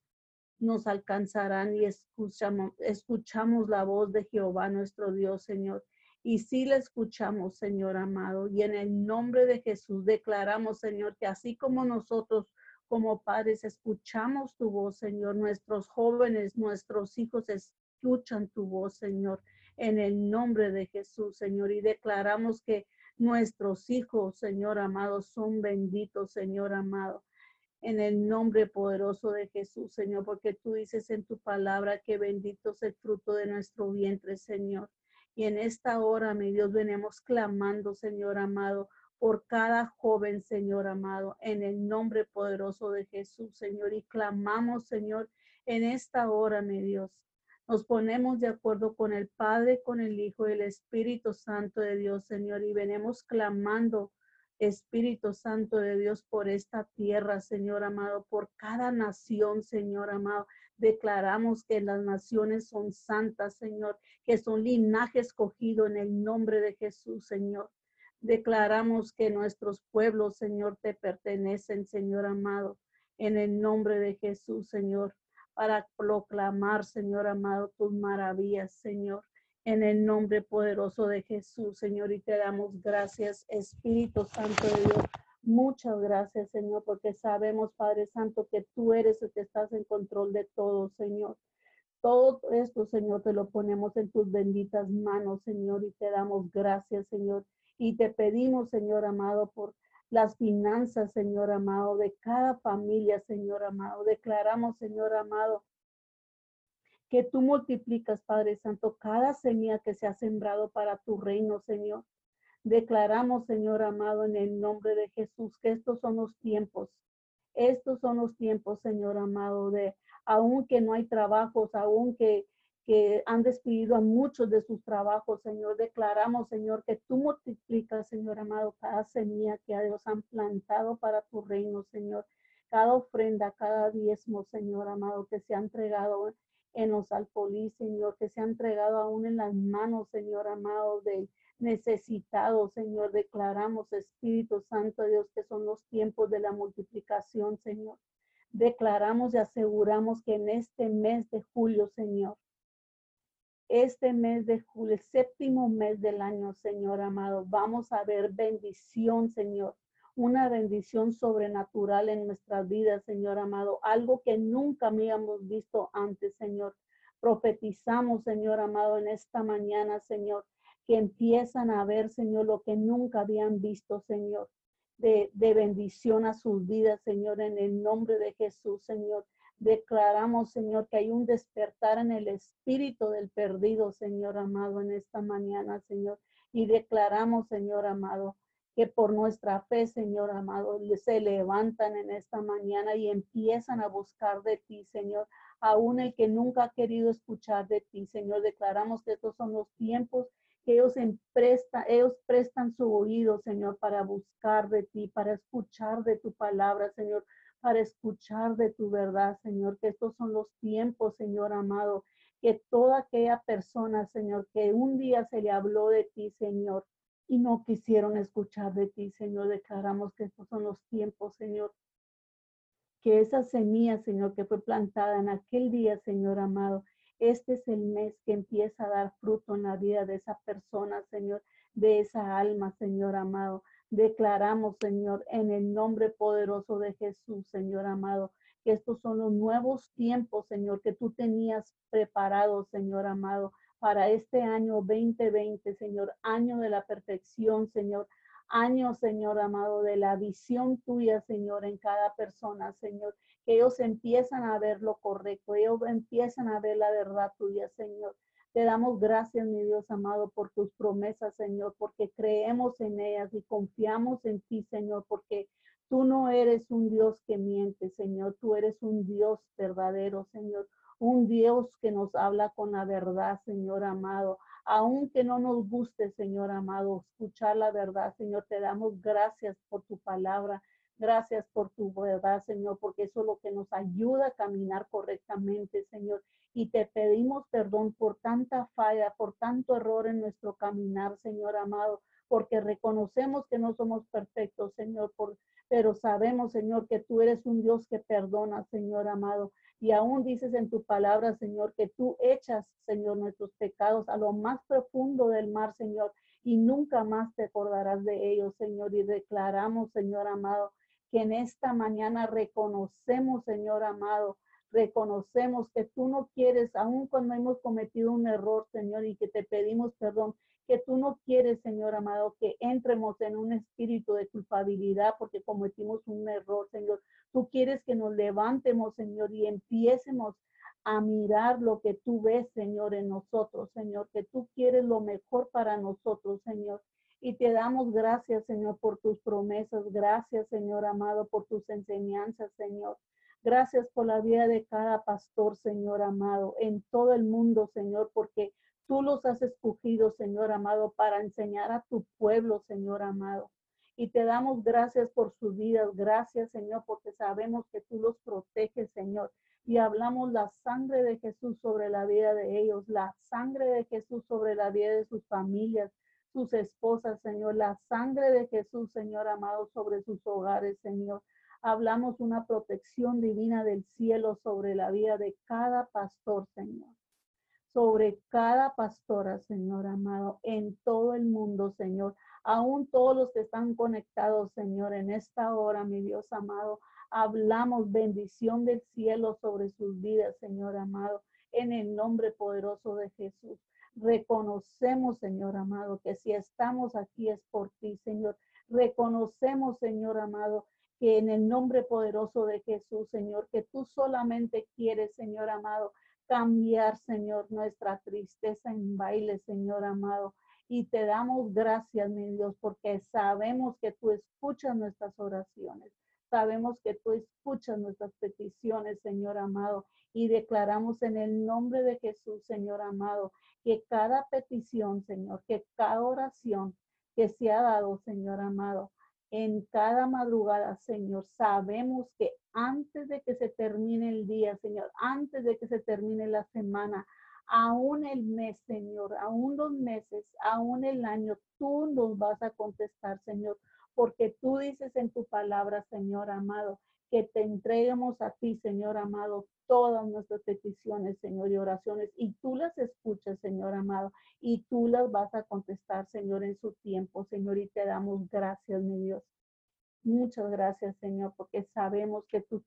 nos alcanzarán y escuchamos, escuchamos la voz de Jehová nuestro Dios, Señor. Y si la escuchamos, Señor amado, y en el nombre de Jesús declaramos, Señor, que así como nosotros como padres escuchamos tu voz, Señor. Nuestros jóvenes, nuestros hijos escuchan tu voz, Señor, en el nombre de Jesús, Señor. Y declaramos que nuestros hijos, Señor amado, son benditos, Señor amado. En el nombre poderoso de Jesús, Señor, porque tú dices en tu palabra que bendito es el fruto de nuestro vientre, Señor. Y en esta hora, mi Dios, venimos clamando, Señor amado, por cada joven, Señor amado, en el nombre poderoso de Jesús, Señor. Y clamamos, Señor, en esta hora, mi Dios. Nos ponemos de acuerdo con el Padre, con el Hijo y el Espíritu Santo de Dios, Señor, y venimos clamando, Espíritu Santo de Dios, por esta tierra, Señor amado, por cada nación, Señor amado. Declaramos que las naciones son santas, Señor, que son linaje escogido en el nombre de Jesús, Señor. Declaramos que nuestros pueblos, Señor, te pertenecen, Señor amado, en el nombre de Jesús, Señor, para proclamar, Señor amado, tus maravillas, Señor, en el nombre poderoso de Jesús, Señor, y te damos gracias, Espíritu Santo de Dios. Muchas gracias, Señor, porque sabemos, Padre Santo, que tú eres el que estás en control de todo, Señor. Todo esto, Señor, te lo ponemos en tus benditas manos, Señor, y te damos gracias, Señor. Y te pedimos, Señor amado, por las finanzas, Señor amado, de cada familia, Señor amado. Declaramos, Señor amado, que tú multiplicas, Padre Santo, cada semilla que se ha sembrado para tu reino, Señor. Declaramos, Señor amado, en el nombre de Jesús, que estos son los tiempos. Estos son los tiempos, Señor amado, de aunque no hay trabajos, aunque que han despedido a muchos de sus trabajos, Señor. Declaramos, Señor, que tú multiplicas, Señor amado, cada semilla que a Dios han plantado para tu reino, Señor. Cada ofrenda, cada diezmo, Señor amado, que se ha entregado en los alfolí, Señor, que se ha entregado aún en las manos, Señor amado, del necesitado, Señor. Declaramos, Espíritu Santo de Dios, que son los tiempos de la multiplicación, Señor. Declaramos y aseguramos que en este mes de julio, Señor, este mes de julio, séptimo mes del año, Señor amado, vamos a ver bendición, Señor. Una bendición sobrenatural en nuestras vidas, Señor amado. Algo que nunca habíamos visto antes, Señor. Profetizamos, Señor amado, en esta mañana, Señor, que empiezan a ver, Señor, lo que nunca habían visto, Señor. De, bendición a sus vidas, Señor, en el nombre de Jesús, Señor. Declaramos, Señor, que hay un despertar en el espíritu del perdido, Señor amado, en esta mañana, Señor. Y declaramos, Señor amado, que por nuestra fe, Señor amado, se levantan en esta mañana y empiezan a buscar de ti, Señor. Aún el que nunca ha querido escuchar de ti, Señor. Declaramos que estos son los tiempos que ellos, presta, ellos prestan su oído, Señor, para buscar de ti, para escuchar de tu palabra, Señor para escuchar de tu verdad, Señor, que estos son los tiempos, Señor amado, que toda aquella persona, Señor, que un día se le habló de ti, Señor, y no quisieron escuchar de ti, Señor, declaramos que estos son los tiempos, Señor. Que esa semilla, Señor, que fue plantada en aquel día, Señor amado, este es el mes que empieza a dar fruto en la vida de esa persona, Señor, de esa alma, Señor amado. Declaramos, Señor, en el nombre poderoso de Jesús, Señor amado, que estos son los nuevos tiempos, Señor, que tú tenías preparados, Señor amado, para este año 2020, Señor, año de la perfección, Señor, año, Señor amado, de la visión tuya, Señor, en cada persona, Señor, ellos empiezan a ver lo correcto, ellos empiezan a ver la verdad tuya, Señor. Te damos gracias, mi Dios amado, por tus promesas, Señor, porque creemos en ellas y confiamos en ti, Señor, porque tú no eres un Dios que miente, Señor, tú eres un Dios verdadero, Señor, un Dios que nos habla con la verdad, Señor amado. Aunque no nos guste, Señor amado, escuchar la verdad, Señor, te damos gracias por tu palabra. Gracias por tu verdad, Señor, porque eso es lo que nos ayuda a caminar correctamente, Señor. Y te pedimos perdón por tanta falla, por tanto error en nuestro caminar, Señor amado, porque reconocemos que no somos perfectos, Señor, pero sabemos, Señor, que tú eres un Dios que perdona, Señor amado. Y aún dices en tu palabra, Señor, que tú echas, Señor, nuestros pecados a lo más profundo del mar, Señor, y nunca más te acordarás de ellos, Señor. Y declaramos, Señor amado, que en esta mañana reconocemos, Señor amado, reconocemos que tú no quieres, aun cuando hemos cometido un error, Señor, y que te pedimos perdón, que tú no quieres, Señor amado, que entremos en un espíritu de culpabilidad porque cometimos un error, Señor. Tú quieres que nos levantemos, Señor, y empiecemos a mirar lo que tú ves, Señor, en nosotros, Señor, que tú quieres lo mejor para nosotros, Señor. Y te damos gracias, Señor, por tus promesas. Gracias, Señor amado, por tus enseñanzas, Señor. Gracias por la vida de cada pastor, Señor amado, en todo el mundo, Señor, porque Tú los has escogido, Señor amado, para enseñar a tu pueblo, Señor amado. Y te damos gracias por sus vidas. Gracias, Señor, porque sabemos que tú los proteges, Señor. Y hablamos la sangre de Jesús sobre la vida de ellos, la sangre de Jesús sobre la vida de sus familias, sus esposas, Señor, la sangre de Jesús, Señor amado, sobre sus hogares, Señor. Hablamos una protección divina del cielo sobre la vida de cada pastor, Señor sobre cada pastora, Señor amado, en todo el mundo, Señor. Aún todos los que están conectados, Señor, en esta hora, mi Dios amado, hablamos bendición del cielo sobre sus vidas, Señor amado, en el nombre poderoso de Jesús. Reconocemos, Señor amado, que si estamos aquí es por ti, Señor. Reconocemos, Señor amado, que en el nombre poderoso de Jesús, Señor, que tú solamente quieres, Señor amado, cambiar, Señor, nuestra tristeza en baile, Señor amado. Y te damos gracias, mi Dios, porque sabemos que tú escuchas nuestras oraciones. Sabemos que tú escuchas nuestras peticiones, Señor amado. Y declaramos en el nombre de Jesús, Señor amado, que cada petición, Señor, que cada oración que se ha dado, Señor amado, en cada madrugada, Señor. Sabemos que antes de que se termine el día, Señor, antes de que se termine la semana, aún el mes, Señor, aún los meses, aún el año, tú nos vas a contestar, Señor, porque tú dices en tu palabra, Señor amado, que te entreguemos a ti, Señor amado, todas nuestras peticiones, Señor, y oraciones, y tú las escuchas, Señor amado, y tú las vas a contestar, Señor, en su tiempo, Señor, y te damos gracias, mi Dios. Muchas gracias, Señor, porque sabemos que tú,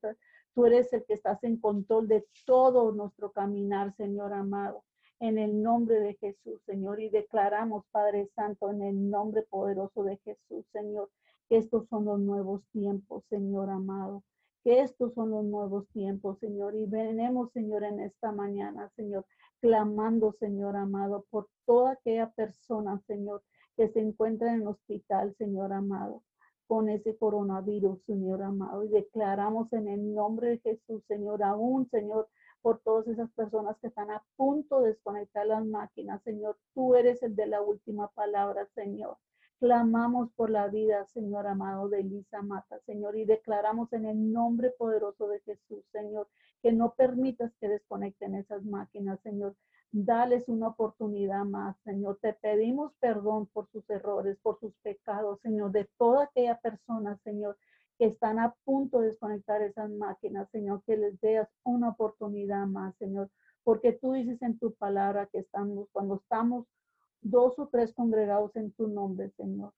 tú eres el que estás en control de todo nuestro caminar, Señor amado. En el nombre de Jesús, Señor, y declaramos, Padre Santo, en el nombre poderoso de Jesús, Señor, que estos son los nuevos tiempos, Señor amado que estos son los nuevos tiempos, Señor. Y venemos, Señor, en esta mañana, Señor, clamando, Señor amado, por toda aquella persona, Señor, que se encuentra en el hospital, Señor amado, con ese coronavirus, Señor amado. Y declaramos en el nombre de Jesús, Señor, aún, Señor, por todas esas personas que están a punto de desconectar las máquinas, Señor. Tú eres el de la última palabra, Señor. Clamamos por la vida, Señor amado, de Elisa Mata, Señor, y declaramos en el nombre poderoso de Jesús, Señor, que no permitas que desconecten esas máquinas, Señor. Dales una oportunidad más, Señor. Te pedimos perdón por sus errores, por sus pecados, Señor, de toda aquella persona, Señor, que están a punto de desconectar esas máquinas, Señor, que les veas una oportunidad más, Señor, porque tú dices en tu palabra que estamos, cuando estamos dos o tres congregados en tu nombre, Señor.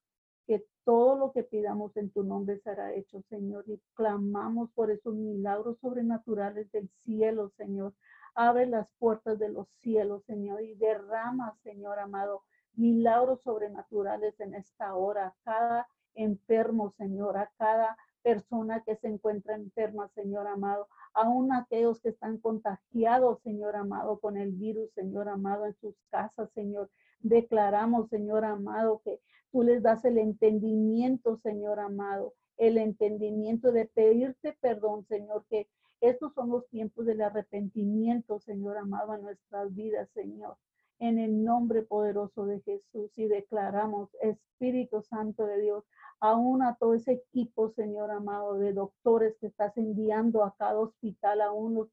Que todo lo que pidamos en tu nombre será hecho, Señor. Y clamamos por esos milagros sobrenaturales del cielo, Señor. Abre las puertas de los cielos, Señor, y derrama, Señor amado, milagros sobrenaturales en esta hora. Cada enfermo, Señor, a cada persona que se encuentra enferma, Señor amado, aún aquellos que están contagiados, Señor amado, con el virus, Señor amado, en sus casas, Señor. Declaramos, Señor amado, que tú les das el entendimiento, Señor amado, el entendimiento de pedirte perdón, Señor, que estos son los tiempos del arrepentimiento, Señor amado, en nuestras vidas, Señor. en el nombre poderoso de Jesús y declaramos, Espíritu Santo de Dios, aún a todo ese equipo, Señor amado, de doctores que estás enviando a cada hospital, a unos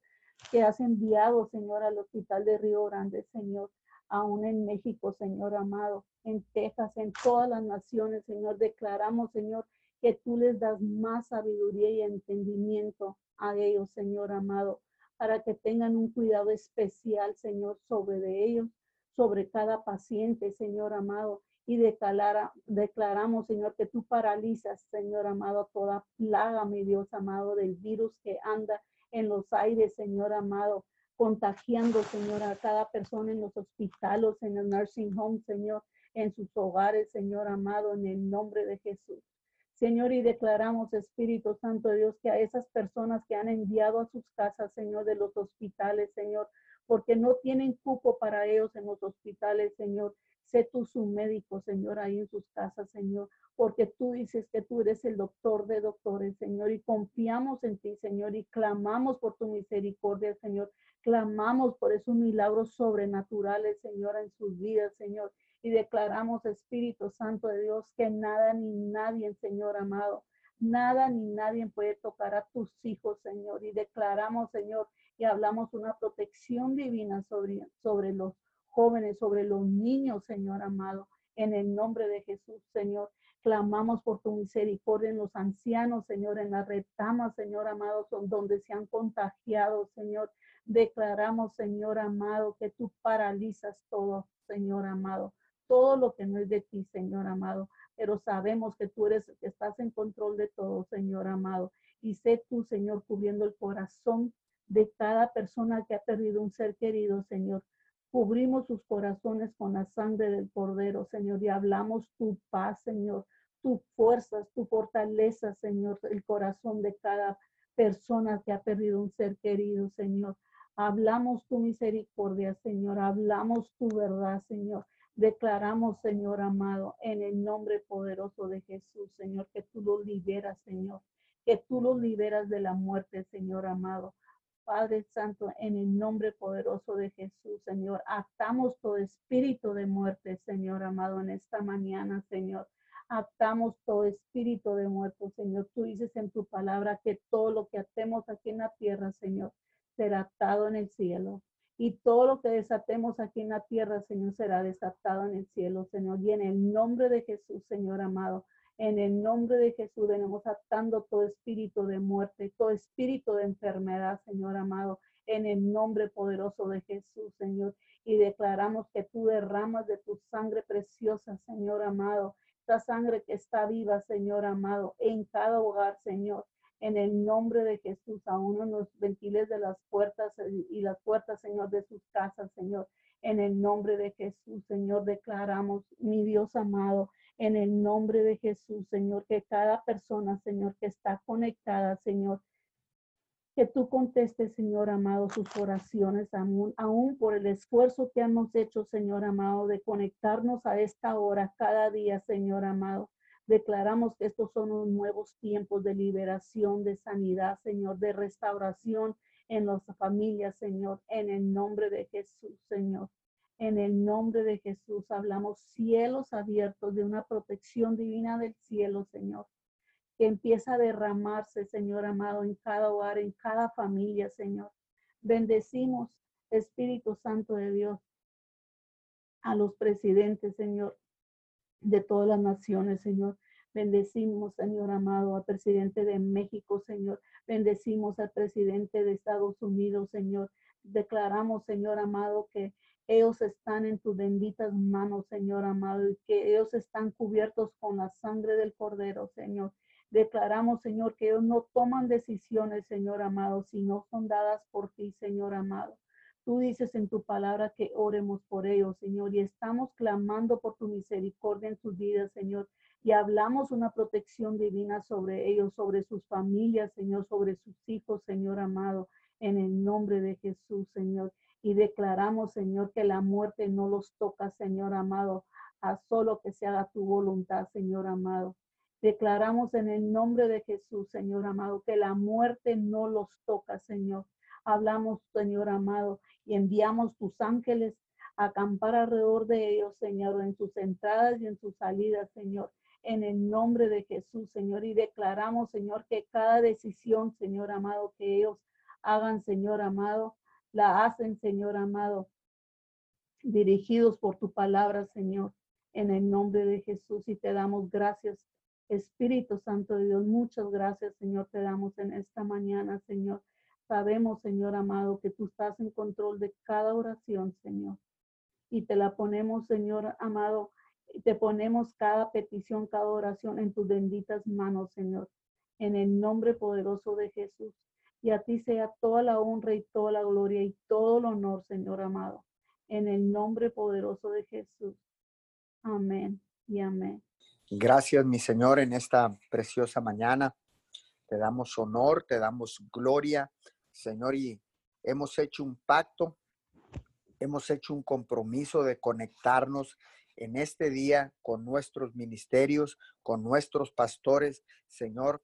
que has enviado, Señor, al hospital de Río Grande, Señor, aún en México, Señor amado, en Texas, en todas las naciones, Señor, declaramos, Señor, que tú les das más sabiduría y entendimiento a ellos, Señor amado, para que tengan un cuidado especial, Señor, sobre de ellos, sobre cada paciente, Señor amado. Y declara, declaramos, Señor, que tú paralizas, Señor amado, toda plaga, mi Dios amado, del virus que anda en los aires, Señor amado, contagiando, Señor, a cada persona en los hospitales, en el nursing home, Señor, en sus hogares, Señor amado, en el nombre de Jesús. Señor, y declaramos, Espíritu Santo de Dios, que a esas personas que han enviado a sus casas, Señor, de los hospitales, Señor, porque no tienen cupo para ellos en los hospitales, Señor. Sé tú su médico, Señor, ahí en sus casas, Señor, porque tú dices que tú eres el doctor de doctores, Señor, y confiamos en ti, Señor, y clamamos por tu misericordia, Señor. Clamamos por esos milagros sobrenaturales, Señor, en sus vidas, Señor y declaramos, Espíritu Santo de Dios, que nada ni nadie, Señor amado, nada ni nadie puede tocar a tus hijos, Señor. Y declaramos, Señor, y hablamos una protección divina sobre, sobre los jóvenes, sobre los niños, Señor amado, en el nombre de Jesús, Señor. Clamamos por tu misericordia en los ancianos, Señor, en las retamas, Señor amado, donde se han contagiado, Señor. Declaramos, Señor amado, que tú paralizas todo, Señor amado todo lo que no es de ti, Señor amado, pero sabemos que tú eres, que estás en control de todo, Señor amado. Y sé tú, Señor, cubriendo el corazón de cada persona que ha perdido un ser querido, Señor. Cubrimos sus corazones con la sangre del Cordero, Señor, y hablamos tu paz, Señor, tu fuerzas, tu fortaleza, Señor, el corazón de cada persona que ha perdido un ser querido, Señor. Hablamos tu misericordia, Señor. Hablamos tu verdad, Señor. Declaramos, Señor amado, en el nombre poderoso de Jesús, Señor, que tú los liberas, Señor, que tú los liberas de la muerte, Señor amado. Padre Santo, en el nombre poderoso de Jesús, Señor, atamos todo espíritu de muerte, Señor amado, en esta mañana, Señor. Atamos todo espíritu de muerte, Señor. Tú dices en tu palabra que todo lo que atemos aquí en la tierra, Señor, será atado en el cielo. Y todo lo que desatemos aquí en la tierra, Señor, será desatado en el cielo, Señor. Y en el nombre de Jesús, Señor amado, en el nombre de Jesús venimos atando todo espíritu de muerte, todo espíritu de enfermedad, Señor amado, en el nombre poderoso de Jesús, Señor. Y declaramos que tú derramas de tu sangre preciosa, Señor amado, esta sangre que está viva, Señor amado, en cada hogar, Señor en el nombre de Jesús, a uno los ventiles de las puertas eh, y las puertas, Señor, de sus casas, Señor. En el nombre de Jesús, Señor, declaramos, mi Dios amado, en el nombre de Jesús, Señor, que cada persona, Señor, que está conectada, Señor, que tú contestes, Señor amado, sus oraciones, aún, por el esfuerzo que hemos hecho, Señor amado, de conectarnos a esta hora cada día, Señor amado. Declaramos que estos son unos nuevos tiempos de liberación, de sanidad, Señor, de restauración en las familias, Señor, en el nombre de Jesús, Señor. En el nombre de Jesús hablamos cielos abiertos de una protección divina del cielo, Señor, que empieza a derramarse, Señor amado, en cada hogar, en cada familia, Señor. Bendecimos, Espíritu Santo de Dios, a los presidentes, Señor, de todas las naciones, Señor. Bendecimos, Señor amado, al presidente de México, Señor. Bendecimos al presidente de Estados Unidos, Señor. Declaramos, Señor amado, que ellos están en tus benditas manos, Señor amado, y que ellos están cubiertos con la sangre del Cordero, Señor. Declaramos, Señor, que ellos no toman decisiones, Señor amado, sino son dadas por ti, Señor amado. Tú dices en tu palabra que oremos por ellos, Señor, y estamos clamando por tu misericordia en sus vidas, Señor. Y hablamos una protección divina sobre ellos, sobre sus familias, Señor, sobre sus hijos, Señor amado, en el nombre de Jesús, Señor. Y declaramos, Señor, que la muerte no los toca, Señor amado, a solo que se haga tu voluntad, Señor amado. Declaramos en el nombre de Jesús, Señor amado, que la muerte no los toca, Señor. Hablamos, Señor amado, y enviamos tus ángeles acampar alrededor de ellos, Señor, en sus entradas y en sus salidas, Señor en el nombre de Jesús, Señor. Y declaramos, Señor, que cada decisión, Señor amado, que ellos hagan, Señor amado, la hacen, Señor amado, dirigidos por tu palabra, Señor, en el nombre de Jesús. Y te damos gracias, Espíritu Santo de Dios. Muchas gracias, Señor, te damos en esta mañana, Señor. Sabemos, Señor amado, que tú estás en control de cada oración, Señor. Y te la ponemos, Señor amado, te ponemos cada petición, cada oración en tus benditas manos, Señor, en el nombre poderoso de Jesús. Y a ti sea toda la honra y toda la gloria y todo el honor, Señor amado, en el nombre poderoso de Jesús. Amén y amén. Gracias, mi Señor, en esta preciosa mañana. Te damos honor, te damos gloria, Señor, y hemos hecho un pacto, hemos hecho un compromiso de conectarnos en este día con nuestros ministerios, con nuestros pastores. Señor,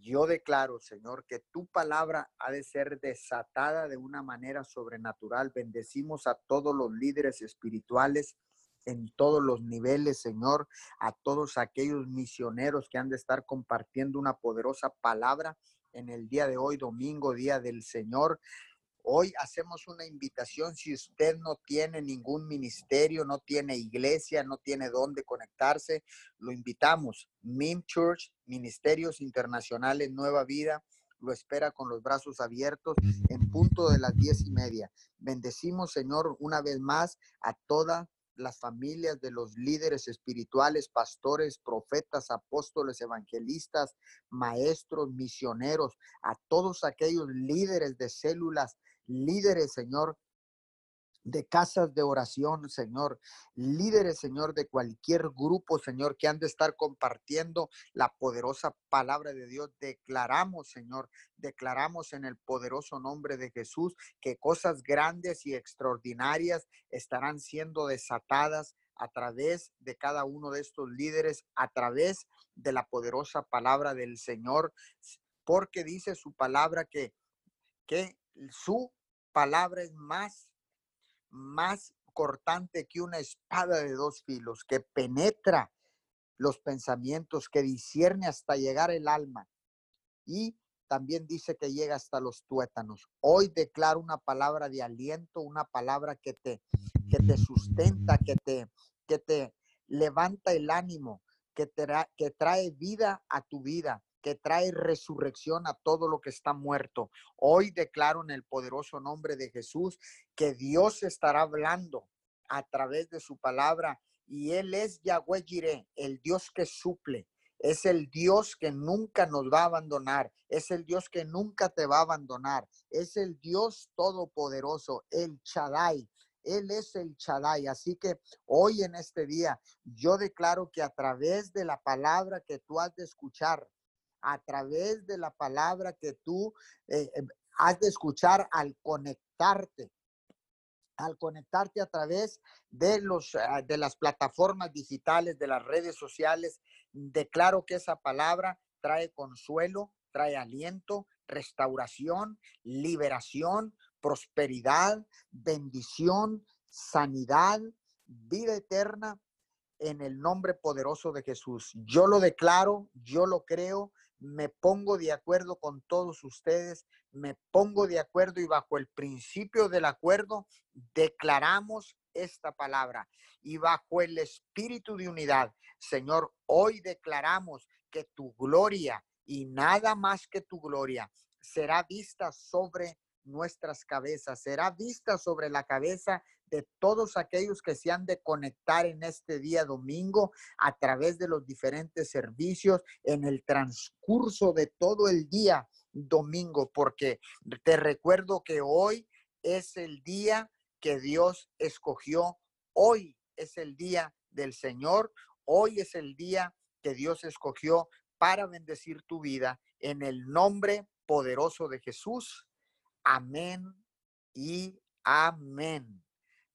yo declaro, Señor, que tu palabra ha de ser desatada de una manera sobrenatural. Bendecimos a todos los líderes espirituales en todos los niveles, Señor, a todos aquellos misioneros que han de estar compartiendo una poderosa palabra en el día de hoy, domingo, día del Señor. Hoy hacemos una invitación, si usted no tiene ningún ministerio, no tiene iglesia, no tiene dónde conectarse, lo invitamos. MIM Church, Ministerios Internacionales Nueva Vida, lo espera con los brazos abiertos en punto de las diez y media. Bendecimos, Señor, una vez más a todas las familias de los líderes espirituales, pastores, profetas, apóstoles, evangelistas, maestros, misioneros, a todos aquellos líderes de células líderes, Señor, de casas de oración, Señor, líderes, Señor, de cualquier grupo, Señor, que han de estar compartiendo la poderosa palabra de Dios. Declaramos, Señor, declaramos en el poderoso nombre de Jesús que cosas grandes y extraordinarias estarán siendo desatadas a través de cada uno de estos líderes, a través de la poderosa palabra del Señor, porque dice su palabra que, que su palabra es más, más cortante que una espada de dos filos, que penetra los pensamientos, que discierne hasta llegar el alma. Y también dice que llega hasta los tuétanos. Hoy declaro una palabra de aliento, una palabra que te, que te sustenta, que te, que te levanta el ánimo, que, te, que trae vida a tu vida, que trae resurrección a todo lo que está muerto. Hoy declaro en el poderoso nombre de Jesús que Dios estará hablando a través de su palabra y Él es Yahweh Jireh, el Dios que suple. Es el Dios que nunca nos va a abandonar. Es el Dios que nunca te va a abandonar. Es el Dios todopoderoso, el Shaddai. Él es el Shaddai. Así que hoy en este día yo declaro que a través de la palabra que tú has de escuchar, a través de la palabra que tú eh, em, has de escuchar al conectarte al conectarte a través de, los, ah, de las plataformas digitales, de las redes sociales, declaro que esa palabra trae consuelo, trae aliento, restauración, liberación, prosperidad, bendición, sanidad, vida eterna en el nombre poderoso de Jesús. Yo lo declaro, yo lo creo me pongo de acuerdo con todos ustedes, me pongo de acuerdo y bajo el principio del acuerdo declaramos esta palabra. Y bajo el espíritu de unidad, Señor, hoy declaramos que tu gloria y nada más que tu gloria será vista sobre nuestras cabezas, será vista sobre la cabeza de todos aquellos que se han de conectar en este día domingo a través de los diferentes servicios en el transcurso de todo el día domingo, porque te recuerdo que hoy es el día que Dios escogió, hoy es el día del Señor, hoy es el día que Dios escogió para bendecir tu vida en el nombre poderoso de Jesús. Amén y amén.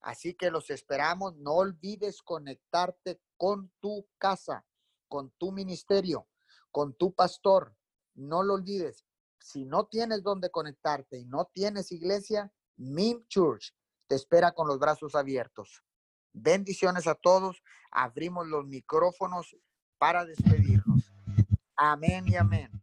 Así que los esperamos. No olvides conectarte con tu casa, con tu ministerio, con tu pastor. No lo olvides. Si no tienes dónde conectarte y no tienes iglesia, MIM Church, te espera con los brazos abiertos. Bendiciones a todos. Abrimos los micrófonos para despedirnos. Amén y amén.